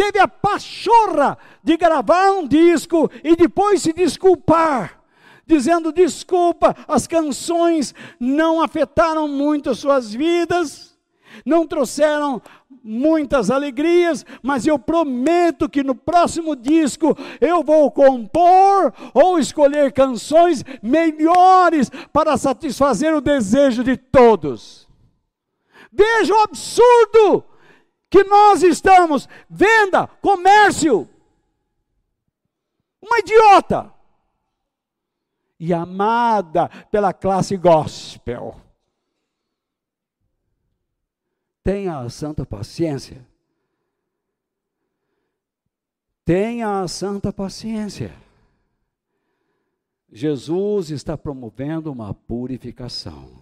Teve a pachorra de gravar um disco e depois se desculpar, dizendo: desculpa, as canções não afetaram muito suas vidas, não trouxeram muitas alegrias, mas eu prometo que no próximo disco eu vou compor ou escolher canções melhores para satisfazer o desejo de todos. Veja o absurdo que nós estamos. Venda, comércio. Uma idiota. E amada pela classe gospel. Tenha a santa paciência. Tenha a santa paciência. Jesus está promovendo uma purificação.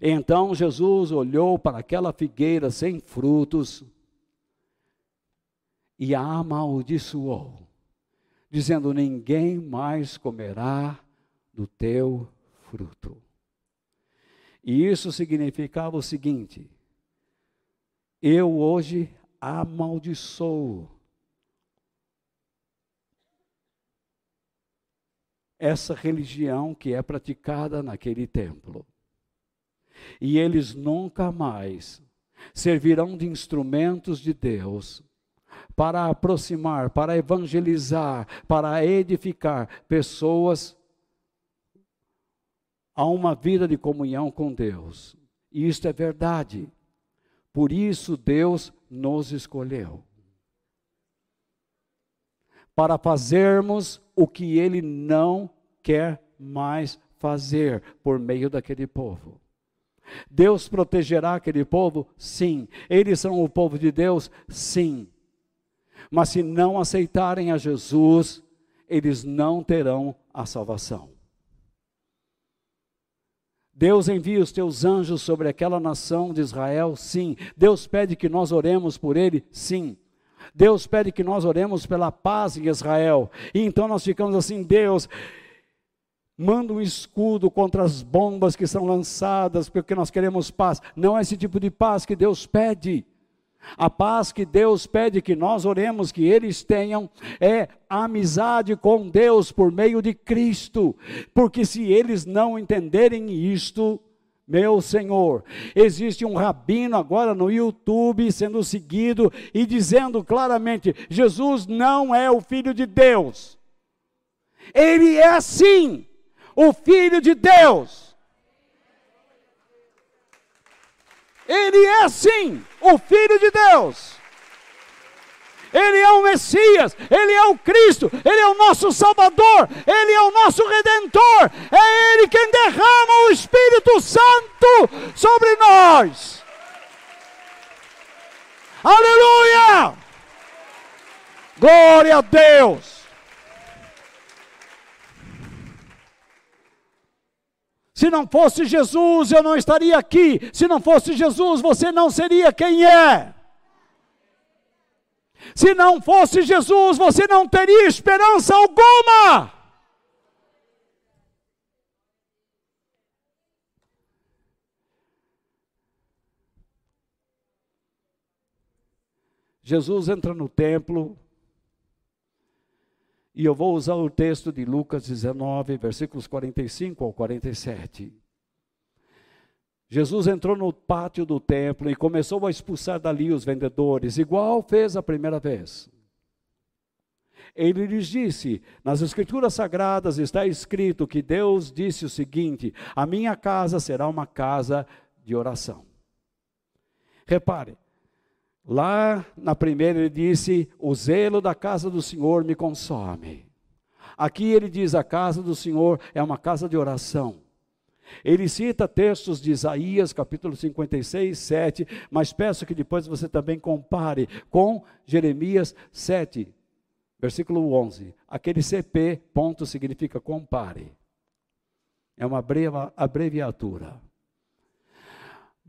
Então Jesus olhou para aquela figueira sem frutos e a amaldiçoou, dizendo: Ninguém mais comerá do teu fruto. E isso significava o seguinte: eu hoje amaldiçoo essa religião que é praticada naquele templo. E eles nunca mais servirão de instrumentos de Deus para aproximar, para evangelizar, para edificar pessoas a uma vida de comunhão com Deus. E isto é verdade. Por isso Deus nos escolheu. Para fazermos o que Ele não quer mais fazer por meio daquele povo. Deus protegerá aquele povo? Sim. Eles são o povo de Deus? Sim. Mas se não aceitarem a Jesus, eles não terão a salvação. Deus envia os teus anjos sobre aquela nação de Israel? Sim. Deus pede que nós oremos por ele? Sim. Deus pede que nós oremos pela paz em Israel. E então nós ficamos assim, Deus, manda um escudo contra as bombas que são lançadas, porque nós queremos paz. Não é esse tipo de paz que Deus pede. A paz que Deus pede que nós oremos que eles tenham é amizade com Deus por meio de Cristo, porque se eles não entenderem isto, meu Senhor, existe um rabino agora no YouTube sendo seguido e dizendo claramente: Jesus não é o Filho de Deus, ele é sim o Filho de Deus. Ele é sim o Filho de Deus. Ele é o Messias, Ele é o Cristo, Ele é o nosso Salvador, Ele é o nosso Redentor, é Ele quem derrama o Espírito Santo sobre nós. Aleluia! Glória a Deus! Se não fosse Jesus, eu não estaria aqui. Se não fosse Jesus, você não seria quem é. Se não fosse Jesus, você não teria esperança alguma. Jesus entra no templo, e eu vou usar o texto de Lucas 19, versículos 45 ao 47. Jesus entrou no pátio do templo e começou a expulsar dali os vendedores, igual fez a primeira vez. Ele lhes disse: Nas Escrituras Sagradas está escrito que Deus disse o seguinte: A minha casa será uma casa de oração. Repare, Lá na primeira ele disse: O zelo da casa do Senhor me consome. Aqui ele diz: A casa do Senhor é uma casa de oração. Ele cita textos de Isaías, capítulo 56, 7, mas peço que depois você também compare com Jeremias 7, versículo 11. Aquele CP, ponto, significa compare. É uma abreviatura.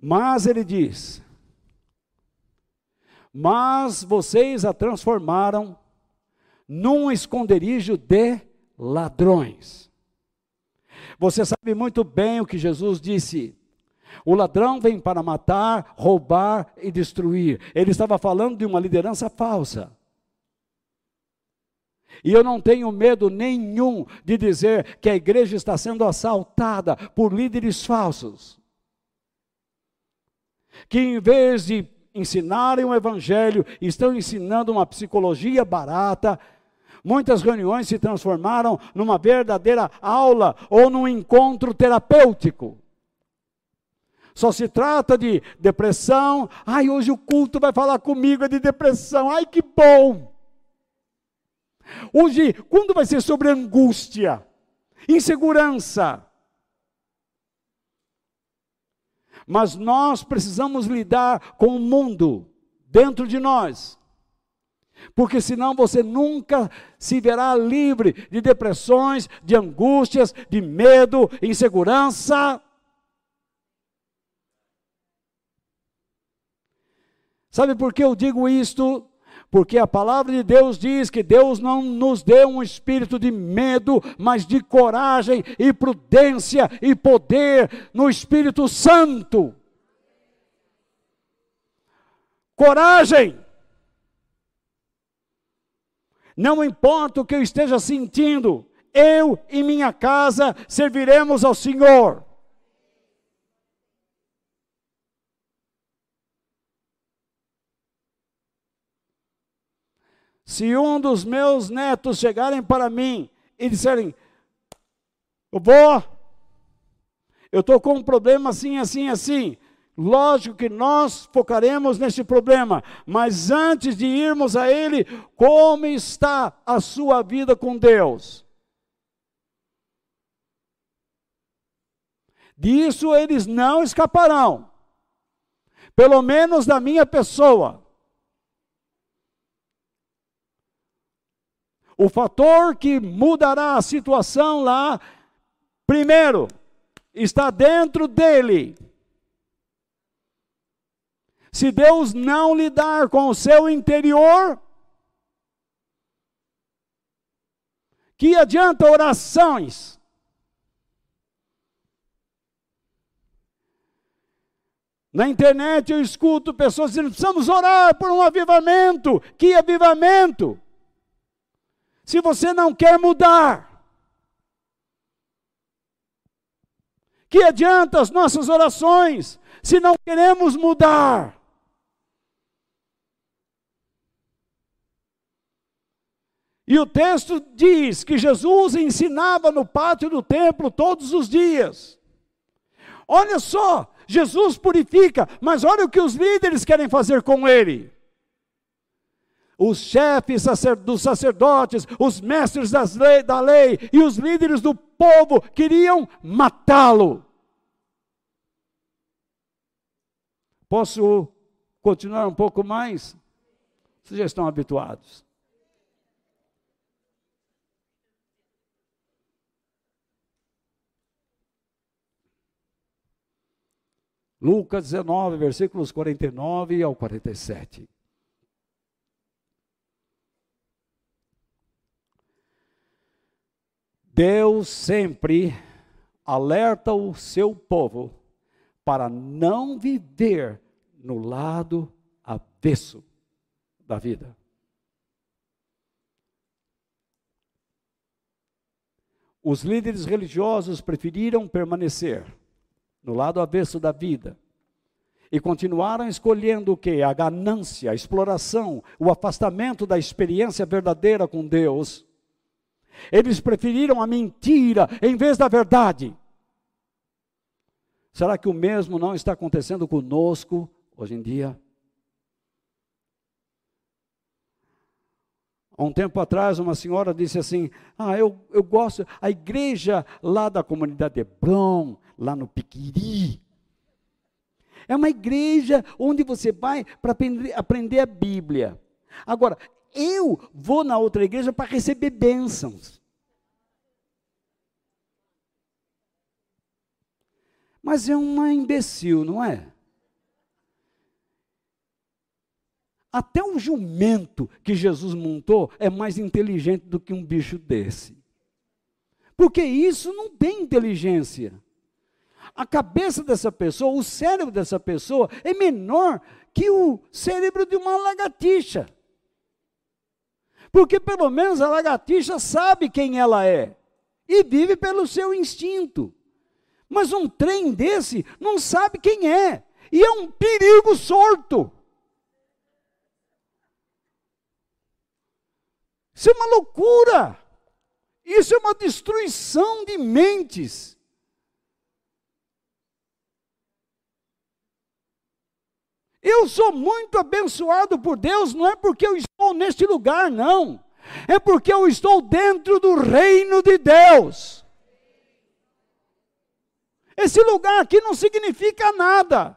Mas ele diz: mas vocês a transformaram num esconderijo de ladrões. Você sabe muito bem o que Jesus disse. O ladrão vem para matar, roubar e destruir. Ele estava falando de uma liderança falsa. E eu não tenho medo nenhum de dizer que a igreja está sendo assaltada por líderes falsos. Que em vez de ensinarem o evangelho, estão ensinando uma psicologia barata. Muitas reuniões se transformaram numa verdadeira aula ou num encontro terapêutico. Só se trata de depressão. Ai, hoje o culto vai falar comigo é de depressão. Ai, que bom! Hoje, quando vai ser sobre angústia, insegurança? Mas nós precisamos lidar com o mundo dentro de nós. Porque senão você nunca se verá livre de depressões, de angústias, de medo, insegurança. Sabe por que eu digo isto? Porque a palavra de Deus diz que Deus não nos deu um espírito de medo, mas de coragem e prudência e poder no Espírito Santo. Coragem. Não importa o que eu esteja sentindo, eu e minha casa serviremos ao Senhor. Se um dos meus netos chegarem para mim e disserem, vó, eu estou com um problema assim, assim, assim. Lógico que nós focaremos nesse problema, mas antes de irmos a ele, como está a sua vida com Deus? Disso eles não escaparão, pelo menos da minha pessoa. O fator que mudará a situação lá, primeiro, está dentro dele. Se Deus não lidar com o seu interior, que adianta orações? Na internet eu escuto pessoas dizendo: precisamos orar por um avivamento. Que avivamento? Se você não quer mudar? Que adianta as nossas orações se não queremos mudar? E o texto diz que Jesus ensinava no pátio do templo todos os dias. Olha só, Jesus purifica, mas olha o que os líderes querem fazer com ele os chefes dos sacerdotes, os mestres lei, da lei e os líderes do povo queriam matá-lo. Posso continuar um pouco mais? Vocês já estão habituados. Lucas 19, versículos 49 ao 47. Deus sempre alerta o seu povo para não viver no lado avesso da vida. Os líderes religiosos preferiram permanecer no lado avesso da vida e continuaram escolhendo o que? A ganância, a exploração, o afastamento da experiência verdadeira com Deus eles preferiram a mentira em vez da verdade. Será que o mesmo não está acontecendo conosco hoje em dia? Há um tempo atrás, uma senhora disse assim: Ah, eu, eu gosto, a igreja lá da comunidade Hebron, lá no Piquiri, é uma igreja onde você vai para aprender, a Bíblia. Agora, eu vou na outra igreja para receber bênçãos. Mas é uma imbecil, não é? Até um jumento que Jesus montou é mais inteligente do que um bicho desse. Porque isso não tem inteligência. a cabeça dessa pessoa, o cérebro dessa pessoa é menor que o cérebro de uma lagartixa. Porque pelo menos a lagartixa sabe quem ela é e vive pelo seu instinto. Mas um trem desse não sabe quem é e é um perigo sorto. Isso é uma loucura. Isso é uma destruição de mentes. Eu sou muito abençoado por Deus, não é porque eu estou neste lugar, não. É porque eu estou dentro do reino de Deus. Esse lugar aqui não significa nada.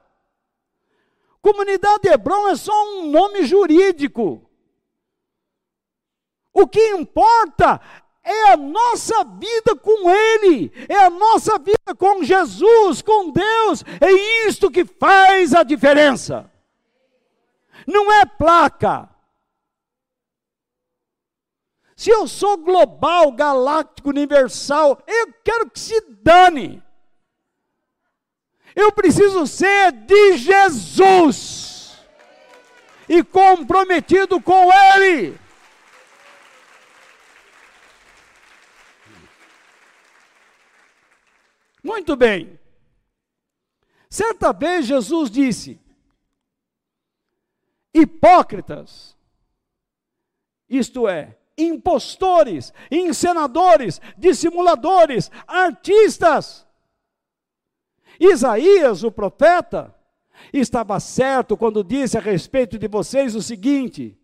Comunidade Hebron é só um nome jurídico. O que importa é a nossa vida com Ele, é a nossa vida com Jesus, com Deus, é isto que faz a diferença não é placa. Se eu sou global, galáctico, universal, eu quero que se dane. Eu preciso ser de Jesus e comprometido com Ele. Muito bem. Certa vez Jesus disse: hipócritas, isto é, impostores, encenadores, dissimuladores, artistas. Isaías, o profeta, estava certo quando disse a respeito de vocês o seguinte: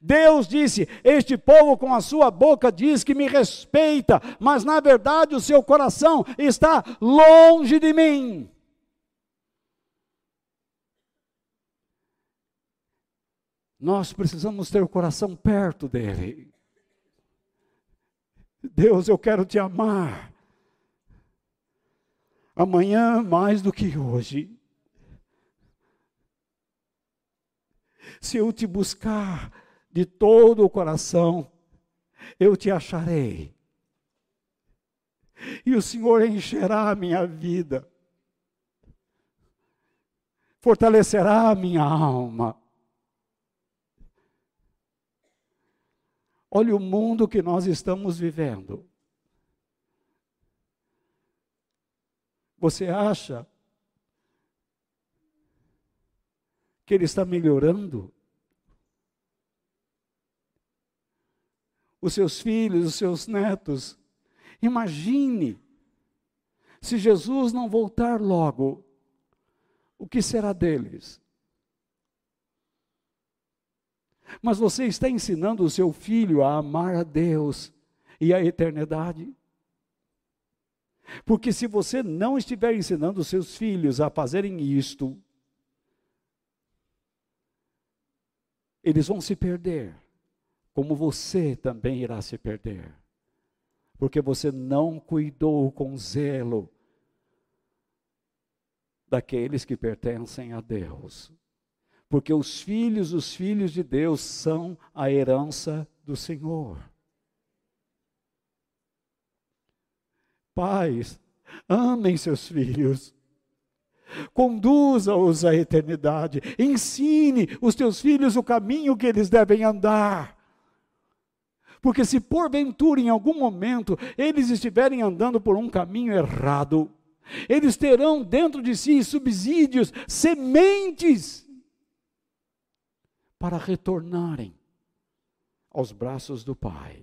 Deus disse: Este povo com a sua boca diz que me respeita, mas na verdade o seu coração está longe de mim. Nós precisamos ter o coração perto dele. Deus, eu quero te amar. Amanhã mais do que hoje. Se eu te buscar de todo o coração, eu te acharei. E o Senhor encherá a minha vida, fortalecerá a minha alma Olha o mundo que nós estamos vivendo. Você acha que ele está melhorando? Os seus filhos, os seus netos. Imagine se Jesus não voltar logo, o que será deles? Mas você está ensinando o seu filho a amar a Deus e a eternidade? Porque se você não estiver ensinando os seus filhos a fazerem isto, eles vão se perder, como você também irá se perder. Porque você não cuidou com zelo daqueles que pertencem a Deus porque os filhos, os filhos de Deus são a herança do Senhor. Pais, amem seus filhos. Conduza-os à eternidade. Ensine os teus filhos o caminho que eles devem andar. Porque se porventura em algum momento eles estiverem andando por um caminho errado, eles terão dentro de si subsídios, sementes para retornarem aos braços do Pai.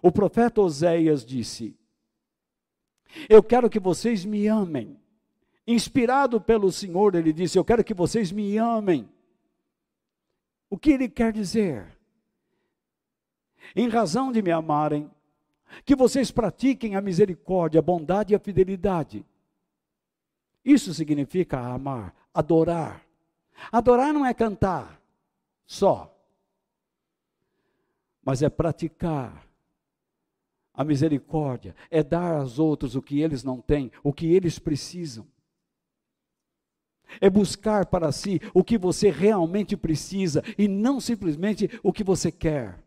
O profeta Oséias disse: Eu quero que vocês me amem. Inspirado pelo Senhor, ele disse: Eu quero que vocês me amem. O que ele quer dizer? Em razão de me amarem, que vocês pratiquem a misericórdia, a bondade e a fidelidade. Isso significa amar, adorar, Adorar não é cantar só, mas é praticar a misericórdia, é dar aos outros o que eles não têm, o que eles precisam. É buscar para si o que você realmente precisa e não simplesmente o que você quer.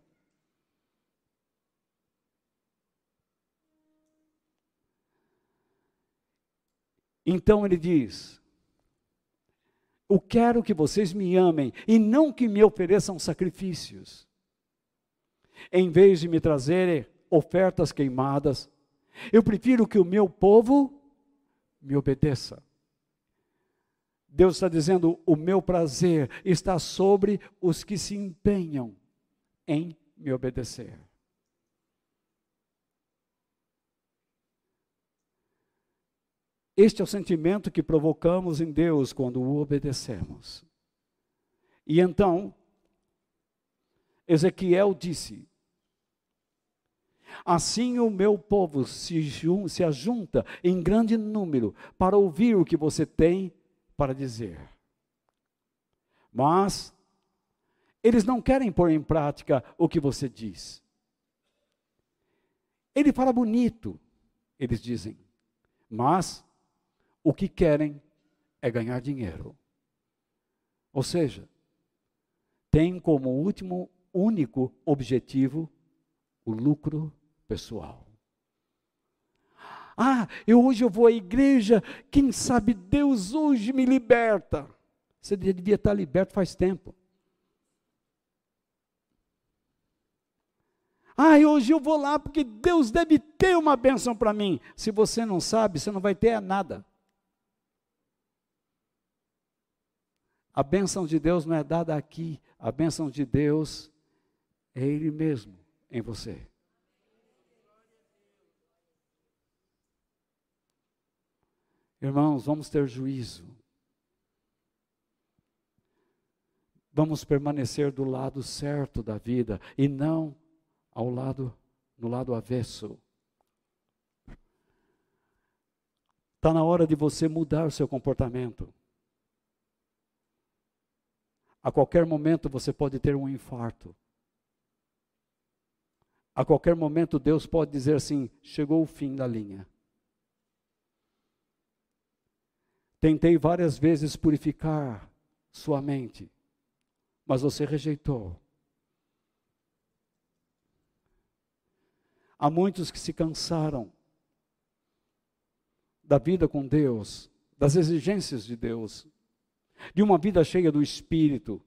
Então ele diz: Eu quero que vocês me amem e não que me ofereçam sacrifícios. Em vez de me trazerem ofertas queimadas, eu prefiro que o meu povo me obedeça. Deus está dizendo: o meu prazer está sobre os que se empenham em me obedecer. Este é o sentimento que provocamos em Deus quando o obedecemos. E então, Ezequiel disse: Assim o meu povo se, se ajunta em grande número para ouvir o que você tem para dizer. Mas eles não querem pôr em prática o que você diz. Ele fala bonito, eles dizem, mas o que querem é ganhar dinheiro. Ou seja, tem como último, único objetivo o lucro pessoal. Ah, eu hoje eu vou à igreja, quem sabe Deus hoje me liberta. Você devia estar liberto faz tempo. Ah, hoje eu vou lá porque Deus deve ter uma bênção para mim. Se você não sabe, você não vai ter nada. A bênção de Deus não é dada aqui, a bênção de Deus é Ele mesmo em você. Irmãos, vamos ter juízo. Vamos permanecer do lado certo da vida e não ao lado no lado avesso. Está na hora de você mudar o seu comportamento. A qualquer momento você pode ter um infarto. A qualquer momento Deus pode dizer assim: chegou o fim da linha. Tentei várias vezes purificar sua mente, mas você rejeitou. Há muitos que se cansaram da vida com Deus, das exigências de Deus, de uma vida cheia do Espírito,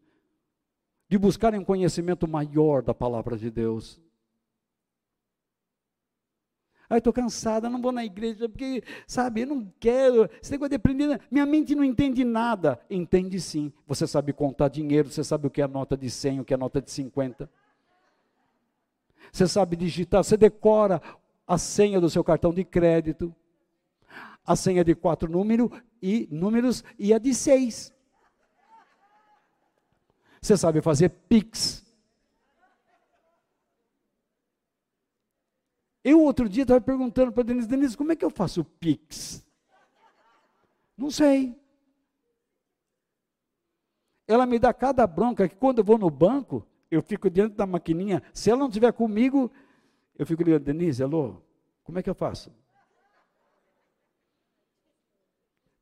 de buscarem um conhecimento maior da palavra de Deus. Ai, estou cansada, não vou na igreja, porque, sabe, eu não quero. Esse negócio de aprender, minha mente não entende nada. Entende sim. Você sabe contar dinheiro, você sabe o que é nota de 100, o que é nota de 50. Você sabe digitar, você decora a senha do seu cartão de crédito, a senha de quatro número e, números e a de seis. Você sabe fazer Pix. Eu outro dia estava perguntando para a Denise, Denise, como é que eu faço Pix? Não sei. Ela me dá cada bronca que quando eu vou no banco, eu fico diante da maquininha. Se ela não estiver comigo, eu fico ligando, Denise, alô, como é que eu faço?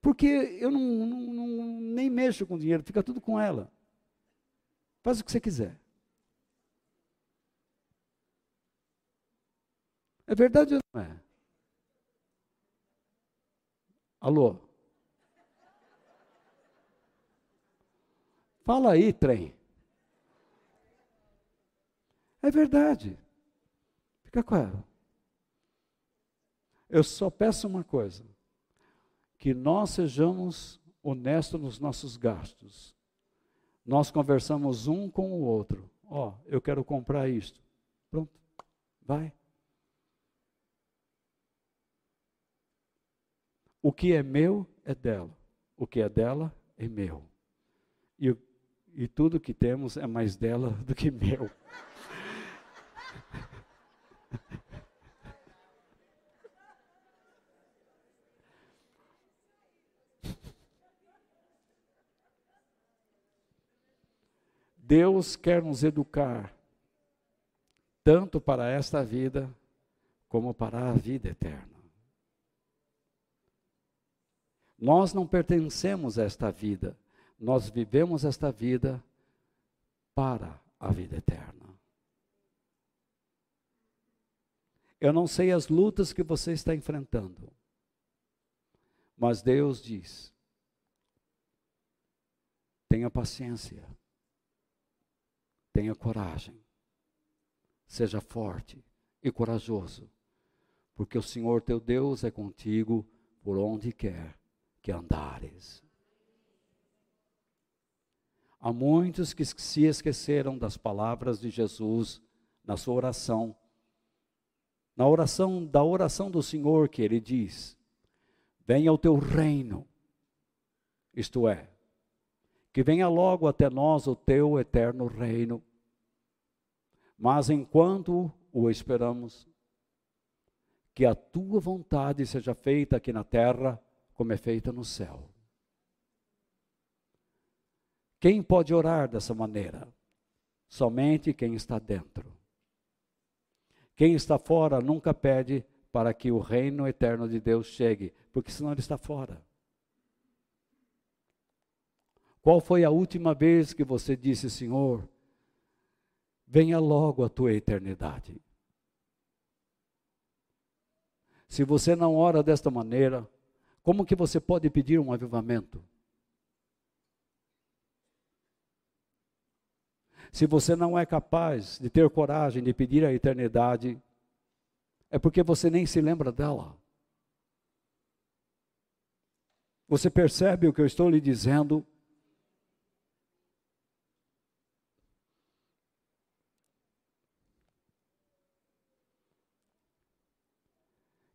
Porque eu não, não, não, nem mexo com dinheiro, fica tudo com ela. Faz o que você quiser. É verdade ou não é? Alô? Fala aí, trem. É verdade. Fica com ela. Eu só peço uma coisa: que nós sejamos honestos nos nossos gastos. Nós conversamos um com o outro. Ó, oh, eu quero comprar isto. Pronto, vai. O que é meu é dela, o que é dela é meu. E, e tudo que temos é mais dela do que meu. Deus quer nos educar, tanto para esta vida, como para a vida eterna. Nós não pertencemos a esta vida, nós vivemos esta vida para a vida eterna. Eu não sei as lutas que você está enfrentando, Mas Deus diz: tenha paciência, tenha coragem, seja forte e corajoso, porque o Senhor teu Deus é contigo por onde quer que andares. Há muitos que se esqueceram das palavras de Jesus na sua oração. Na oração da oração do Senhor que ele diz: Venha o teu reino. Isto é, que venha logo até nós o teu eterno reino. Mas enquanto o esperamos, que a tua vontade seja feita aqui na terra como é feita no céu. Quem pode orar dessa maneira? Somente quem está dentro. Quem está fora nunca pede para que o reino eterno de Deus chegue, porque senão ele está fora. Qual foi a última vez que você disse, Senhor, venha logo a tua eternidade? Se você não ora desta maneira, como que você pode pedir um avivamento? Se você não é capaz de ter coragem de pedir a eternidade, é porque você nem se lembra dela. Você percebe o que eu estou lhe dizendo?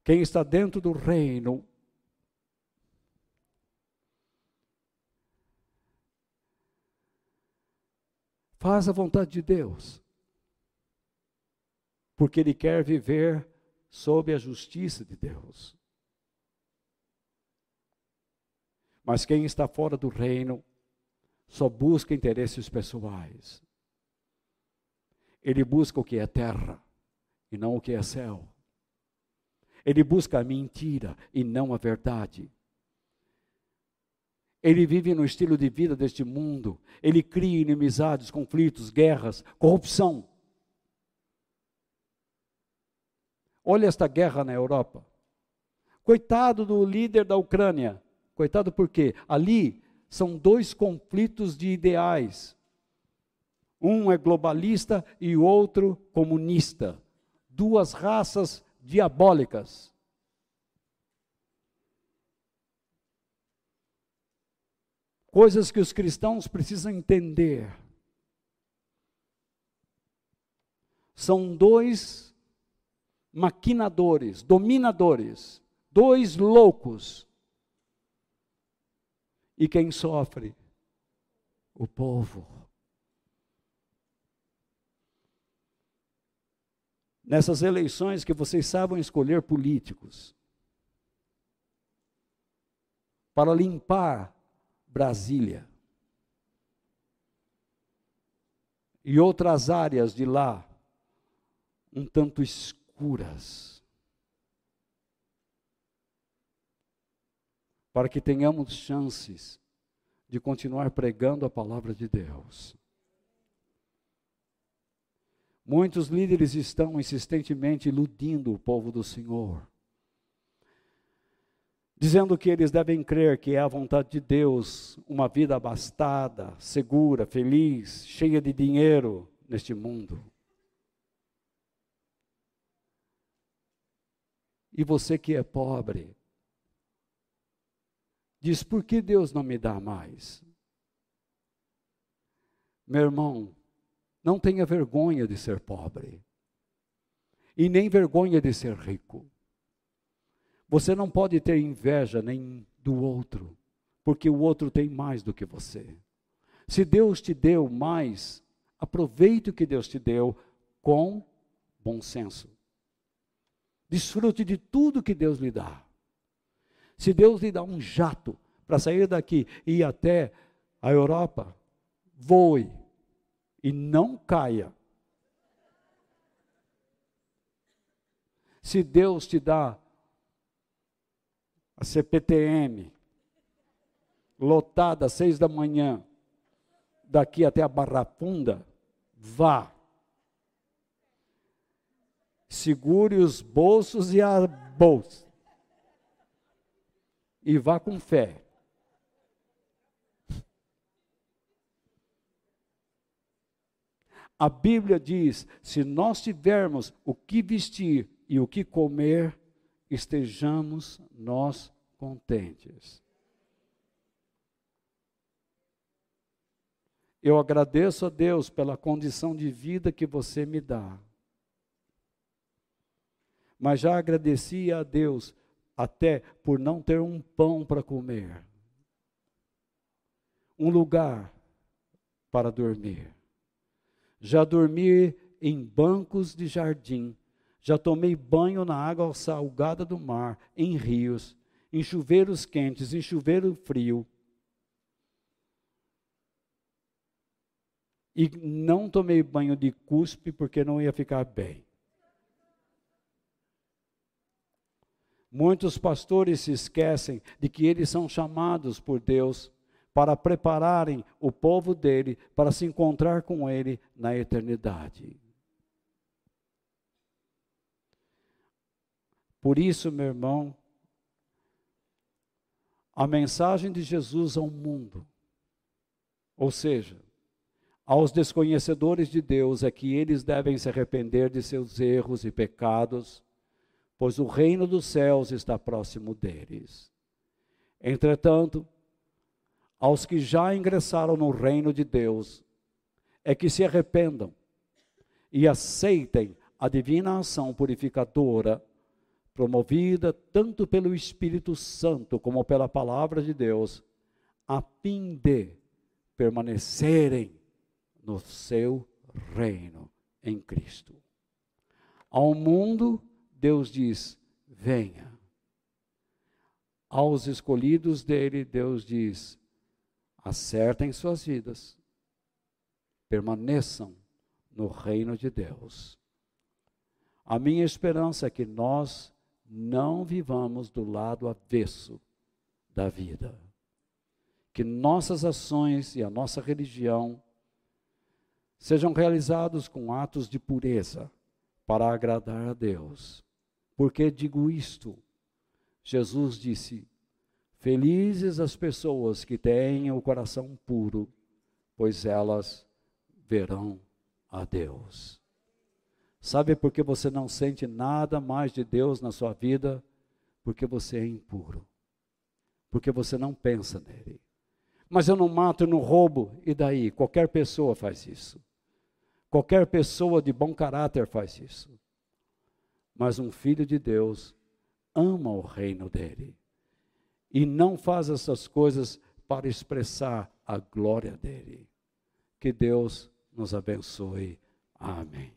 Quem está dentro do reino Faz a vontade de Deus. Porque ele quer viver sob a justiça de Deus. Mas quem está fora do reino só busca interesses pessoais. Ele busca o que é terra e não o que é céu. Ele busca a mentira e não a verdade. Ele vive no estilo de vida deste mundo. Ele cria inimizades, conflitos, guerras, corrupção. Olha esta guerra na Europa. Coitado do líder da Ucrânia. Coitado por quê? Ali são dois conflitos de ideais. Um é globalista e o outro comunista. Duas raças diabólicas. coisas que os cristãos precisam entender. São dois maquinadores, dominadores, dois loucos. E quem sofre? O povo. Nessas eleições que vocês sabem escolher políticos para limpar Brasília. E outras áreas de lá, um tanto escuras. Para que tenhamos chances de continuar pregando a palavra de Deus. Muitos líderes estão insistentemente iludindo o povo do Senhor dizendo que eles devem crer que é a vontade de Deus uma vida abastada, segura, feliz, cheia de dinheiro neste mundo. E você que é pobre, diz: por que Deus não me dá mais? Meu irmão, não tenha vergonha de ser pobre, e nem vergonha de ser rico. Você não pode ter inveja nem do outro, porque o outro tem mais do que você. Se Deus te deu mais, aproveite o que Deus te deu com bom senso. Desfrute de tudo que Deus lhe dá. Se Deus lhe dá um jato para sair daqui e ir até a Europa, voe e não caia. Se Deus te dá a CPTM, lotada às seis da manhã, daqui até a Barra Funda, vá. Segure os bolsos e a bolsa. e vá com fé. A Bíblia diz: se nós tivermos o que vestir e o que comer, estejamos nós contentes. Eu agradeço a Deus pela condição de vida que você me dá. Mas já agradeci a Deus até por não ter um pão para comer, um lugar para dormir. Já dormi em bancos de jardim, já tomei banho na água salgada do mar, em rios, em chuveiros quentes, em chuveiro frio. E não tomei banho de cuspe porque não ia ficar bem. Muitos pastores se esquecem de que eles são chamados por Deus para prepararem o povo dele para se encontrar com ele na eternidade. Por isso, meu irmão, a mensagem de Jesus ao mundo, ou seja, aos desconhecedores de Deus, é que eles devem se arrepender de seus erros e pecados pois o reino dos céus está próximo deles. Entretanto, aos que já ingressaram no reino de Deus, é que se arrependam e aceitem a divina ação purificadora, promovida tanto pelo Espírito Santo como pela palavra de Deus, a fim de permanecerem no seu reino em Cristo. Ao mundo Deus diz: venha. Aos escolhidos dele, Deus diz: acertem suas vidas, permaneçam no reino de Deus. A minha esperança é que nós não vivamos do lado avesso da vida. Que nossas ações e a nossa religião sejam realizados com atos de pureza para agradar a Deus. Por que digo isto? Jesus disse: Felizes as pessoas que têm o coração puro, pois elas verão a Deus. Sabe por que você não sente nada mais de Deus na sua vida? Porque você é impuro. Porque você não pensa nele. Mas eu não mato, não roubo, e daí? Qualquer pessoa faz isso. Qualquer pessoa de bom caráter faz isso. Mas um filho de Deus ama o reino dele e não faz essas coisas para expressar a glória dele. Que Deus nos abençoe. Amém.